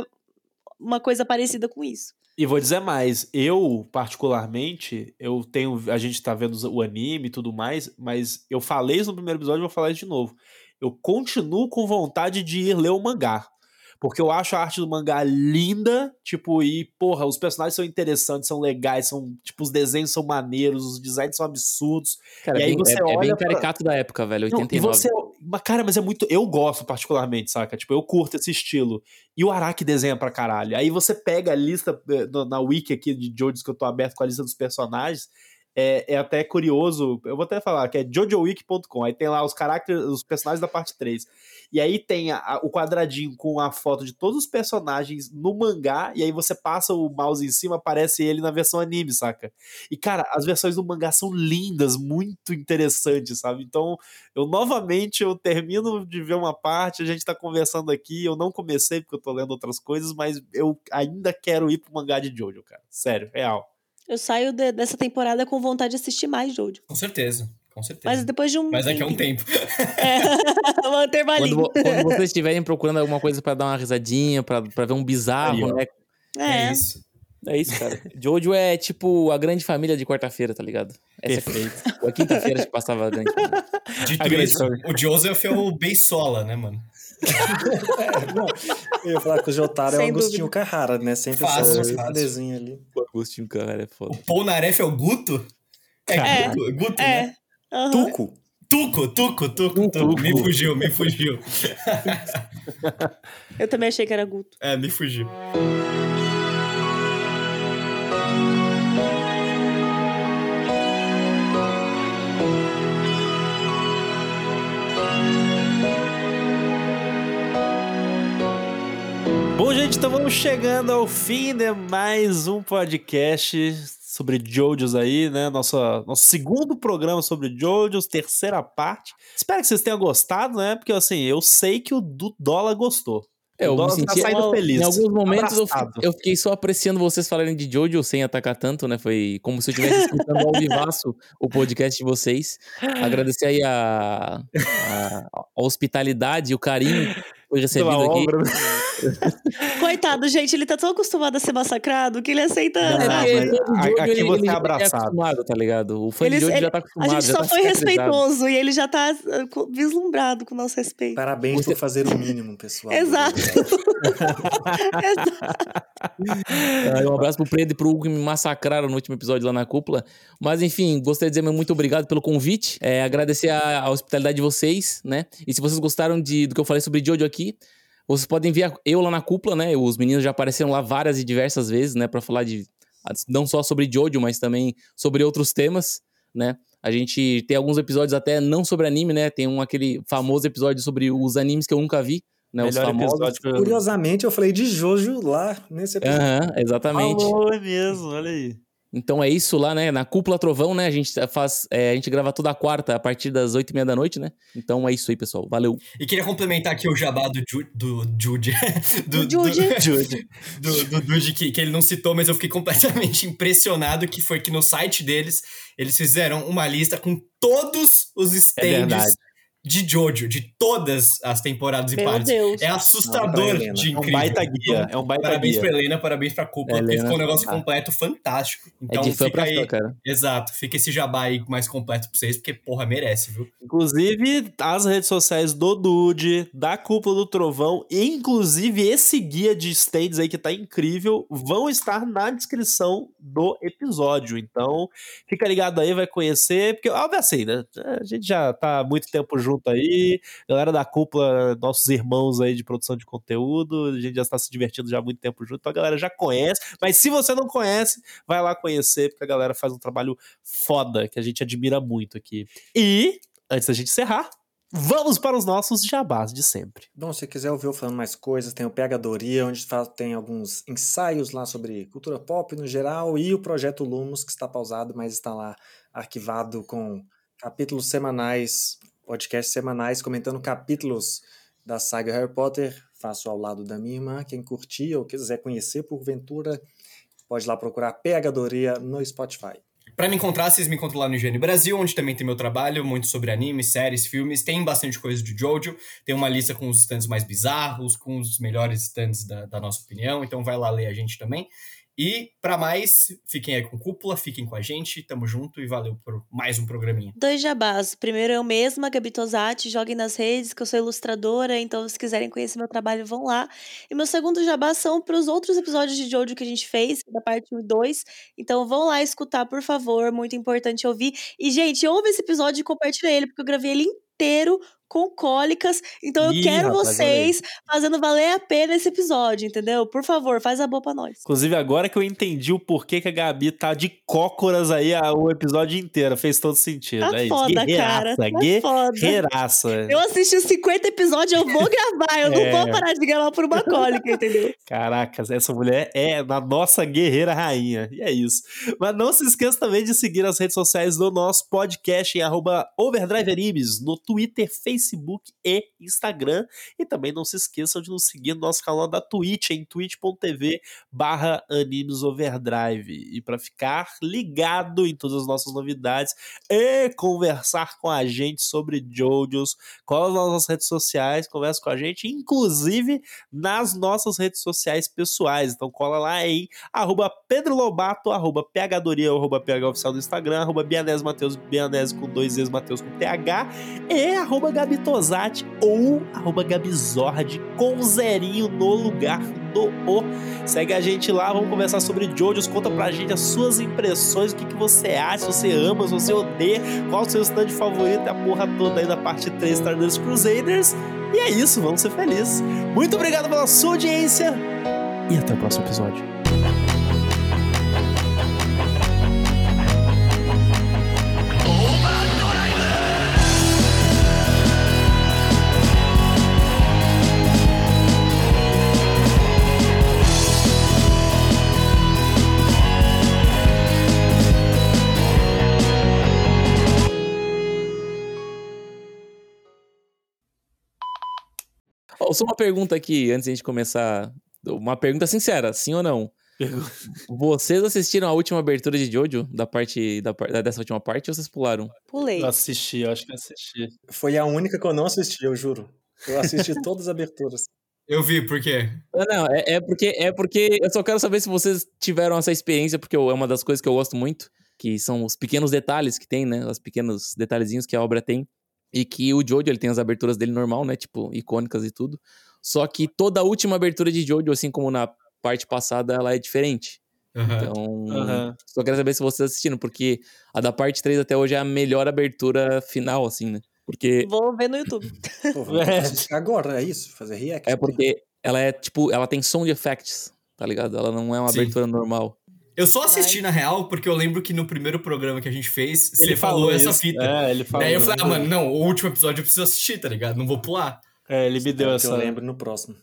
uma coisa parecida com isso. E vou dizer mais, eu, particularmente, eu tenho. A gente tá vendo o anime e tudo mais, mas eu falei isso no primeiro episódio vou falar isso de novo. Eu continuo com vontade de ir ler o mangá. Porque eu acho a arte do mangá linda, tipo, e, porra, os personagens são interessantes, são legais, são, tipo, os desenhos são maneiros, os designs são absurdos. Cara, E é aí bem, você é, é bem olha pra- caricato da época, velho, Não, e 89. você. Mas, cara, mas é muito. Eu gosto particularmente, saca? Tipo, eu curto esse estilo. E o Araki desenha pra caralho. Aí você pega a lista eh, na wiki aqui de Jojos que eu tô aberto com a lista dos personagens. É, é até curioso. Eu vou até falar que é jojowiki.com. Aí tem lá os caracteres, os personagens da parte 3. E aí tem a- a- o quadradinho com a foto de todos os personagens no mangá. E aí você passa o mouse em cima, aparece ele na versão anime, saca? E, cara, as versões do mangá são lindas, muito interessantes, sabe? Então, eu novamente eu termino de ver uma parte, a gente tá conversando aqui, eu não comecei porque eu tô lendo outras coisas, mas eu ainda quero ir pro mangá de Jojo, cara. Sério, real. Eu saio de- dessa temporada com vontade de assistir mais Jojo. Com certeza. Com certeza. Mas depois de um. Mas daqui a um tempo. É. [laughs] um intervalinho. Quando, quando vocês estiverem procurando alguma coisa pra dar uma risadinha, pra, pra ver um bizarro, Aí, né? É. É isso. É isso, cara. Jojo é tipo a grande família de quarta-feira, tá ligado? Essa Perfeito. é a quinta-feira que passava a grande família. [laughs] Dito A grande isso, família. o Joseph é o Beisola, né, mano? [laughs] É, não, eu ia falar que o Jotaro é o Sem Agostinho Carrara, né? Sempre Fácil, só esse fácil. desenho ali. O Agostinho, cara, é foda. O Polnareff é o Guto? É É. Guto, Guto né? É. aham. Tuco. Tuco, Tuco, Tuco, Tuco. Me fugiu, me fugiu. [laughs] Eu também achei que era Guto. É, me fugiu. Bom, gente, então vamos chegando ao fim de mais um podcast sobre Jojos aí, né? Nossa, nosso segundo programa sobre Jojos, terceira parte. Espero que vocês tenham gostado, né? Porque assim, eu sei que o do Dólar gostou. É, eu me tá senti- saindo feliz. Em alguns momentos eu, eu fiquei só apreciando vocês falarem de Jojo sem atacar tanto, né? Foi como se eu estivesse escutando ao vivaço o podcast de vocês. Agradecer aí a, a- a hospitalidade e o carinho foi recebido aqui. [laughs] Coitado, gente, ele tá tão acostumado a ser massacrado que ele aceita. É Não, porque mas todo a- Jojo, aqui ele- você ele é já abraçado. acostumado, tá ligado? O fã Ele- ele- já tá A acostumado. gente já só tá foi respeitoso e ele já tá co- vislumbrado com o nosso respeito. Parabéns Você- por fazer o mínimo, pessoal. [laughs] [laughs] Exato. Ah, Um abraço pro Pedro e pro Hugo que me massacraram no último episódio lá na cúpula. Mas enfim, gostaria de dizer muito obrigado pelo convite. É, agradecer a, a hospitalidade de vocês, né? E se vocês gostaram de, do que eu falei sobre Jojo aqui, vocês podem ver eu lá na cúpula, né? Os meninos já apareceram lá várias e diversas vezes, né? Pra falar de. Não só sobre Jojo, mas também sobre outros temas, né? A gente tem alguns episódios até não sobre anime, né? Tem um aquele famoso episódio sobre os animes que eu nunca vi, né? os Melhor famosos. episódio que eu... Curiosamente, eu falei de Jojo lá nesse episódio. Aham, exatamente. Falou, é mesmo, olha aí. Então é isso lá, né? Na Cúpula Trovão, né? A gente faz. É, a gente grava toda quarta a partir das oito e meia da noite, né? Então é isso aí, pessoal. Valeu. E queria complementar aqui o jabá do Ju, do Jude. [laughs] Do Jude. [laughs] Jude. do, do Dude que, que ele não citou, mas eu fiquei [laughs] completamente impressionado que foi que no site deles eles fizeram uma lista com todos os stands verdade. De Jojo, de todas as temporadas e Meu partes. Deus. É assustador Helena. de É um incrível. baita guia. É um baita Parabéns guia. pra Helena, parabéns pra Cúpula, É, porque Helena, ficou um negócio ah. completo fantástico. É Então de fã fica pra aí. fã, cara. Exato, fica esse jabá aí mais completo pra vocês, porque, porra, merece, viu? Inclusive, as redes sociais do Dude, da Cúpula do Trovão, e inclusive esse guia de stands aí que tá incrível, vão estar na descrição do episódio. Então, fica ligado aí, vai conhecer, porque, óbvio assim, né? A gente já tá há muito tempo junto aí, galera da Cúpula, nossos irmãos aí de produção de conteúdo, a gente já está se divertindo já há muito tempo junto, então a galera já conhece. Mas se você não conhece, vai lá conhecer, porque a galera faz um trabalho foda, que a gente admira muito aqui. E antes da gente encerrar, vamos para os nossos jabás de sempre. Bom, se quiser ouvir eu falando mais coisas, tem o Pegadoria, onde tem alguns ensaios lá sobre cultura pop no geral, e o Projeto Lumos, que está pausado, mas está lá arquivado com capítulos semanais, podcasts semanais, comentando capítulos da saga Harry Potter. Faço ao lado da minha irmã. Quem curtir ou quiser conhecer porventura, pode lá procurar Pegadoria no Spotify. Pra me encontrar, vocês me encontram lá no Higiene Brasil, onde também tem meu trabalho, muito sobre animes, séries, filmes. Tem bastante coisa de Jojo. Tem uma lista com os stands mais bizarros, com os melhores stands da, da nossa opinião. Então vai lá ler a gente também. E pra mais, fiquem aí com Cúpula, fiquem com a gente. Tamo junto e valeu por mais um programinha. Dois jabás. Primeiro eu mesma, Gabi Tosati, joguem nas redes, que eu sou ilustradora, então se quiserem conhecer meu trabalho, vão lá. E meu segundo jabá são para os outros episódios de Jojo que a gente fez, da parte 1 e 2. Então vão lá escutar, por favor, muito importante ouvir. E, gente, ouve esse episódio e compartilha ele, porque eu gravei ele inteiro com cólicas. Então eu Ih, quero rapaz, vocês fazendo valer a pena esse episódio, entendeu? Por favor, faz a boa pra nós. Inclusive, agora que eu entendi o porquê que a Gabi tá de cócoras aí a- o episódio inteiro, fez todo sentido. Tá é isso. foda, cara. Guerreiraça, Tá foda. guerreiraça. Eu assisti os 50 episódios, eu vou gravar. Eu É. não vou parar de gravar por uma cólica, entendeu? [laughs] Caracas, essa mulher é a nossa guerreira rainha. E é isso. Mas não se esqueça também de seguir as redes sociais do nosso podcast em arroba Overdrive Animes, no Twitter, Facebook e Instagram. E também não se esqueçam de nos seguir no nosso canal da Twitch, em twitch.tv barra Animes Overdrive. E para ficar ligado em todas as nossas novidades e conversar com a gente sobre JoJo's, cola nas nossas redes sociais, conversa com a gente, inclusive nas nossas redes sociais pessoais. Então cola lá em arroba Pedro Lobato, arroba PHdoria, arroba PH Oficial do Instagram, arroba Bianese Mateus, Bianese com dois E's, Mateus com TH, e arroba Gabi Tosati ou arroba Gabizord com zerinho no lugar do O. Segue a gente lá, vamos conversar sobre Jojo's, conta pra gente as suas impressões, o que, que você acha, se você ama, se você odeia, qual o seu stand favorito, a porra toda aí da parte 3 Stardust Crusaders. E é isso, vamos ser felizes. Muito obrigado pela sua audiência e até o próximo episódio. Só uma pergunta aqui, antes de a gente começar. Uma pergunta sincera, sim ou não? Vocês assistiram a última abertura de Jojo, da parte, da, dessa última parte, ou vocês pularam? Pulei. Eu assisti, eu acho que assisti. Foi a única que eu não assisti, eu juro. Eu assisti [laughs] todas as aberturas. Eu vi, por quê? Ah, Não, é, é porque é porque eu só quero saber se vocês tiveram essa experiência, porque eu- é uma das coisas que eu gosto muito, que são os pequenos detalhes que tem, né? Os pequenos detalhezinhos que a obra tem. E que o Jojo, ele tem as aberturas dele normal, né? Tipo, icônicas e tudo. Só que toda a última abertura de Jojo, assim como na parte passada, ela é diferente. Aham. Então, Aham. só quero saber se vocês assistiram, porque a da parte 3 até hoje é a melhor abertura final, assim, né? Porque Vou ver no YouTube. Pô, [laughs] É. agora, é isso? Fazer react? é porque ela é tipo, ela tem sound effects, tá ligado? Ela não é uma Sim. abertura normal. Eu só assisti, na real, porque eu lembro que no primeiro programa que a gente fez, você Ele falou, essa isso. fita. É, ele falou. Daí eu falei, ah, mano, não, o último episódio eu preciso assistir, tá ligado? Não vou pular. É, ele me deu que essa. eu lembro no próximo.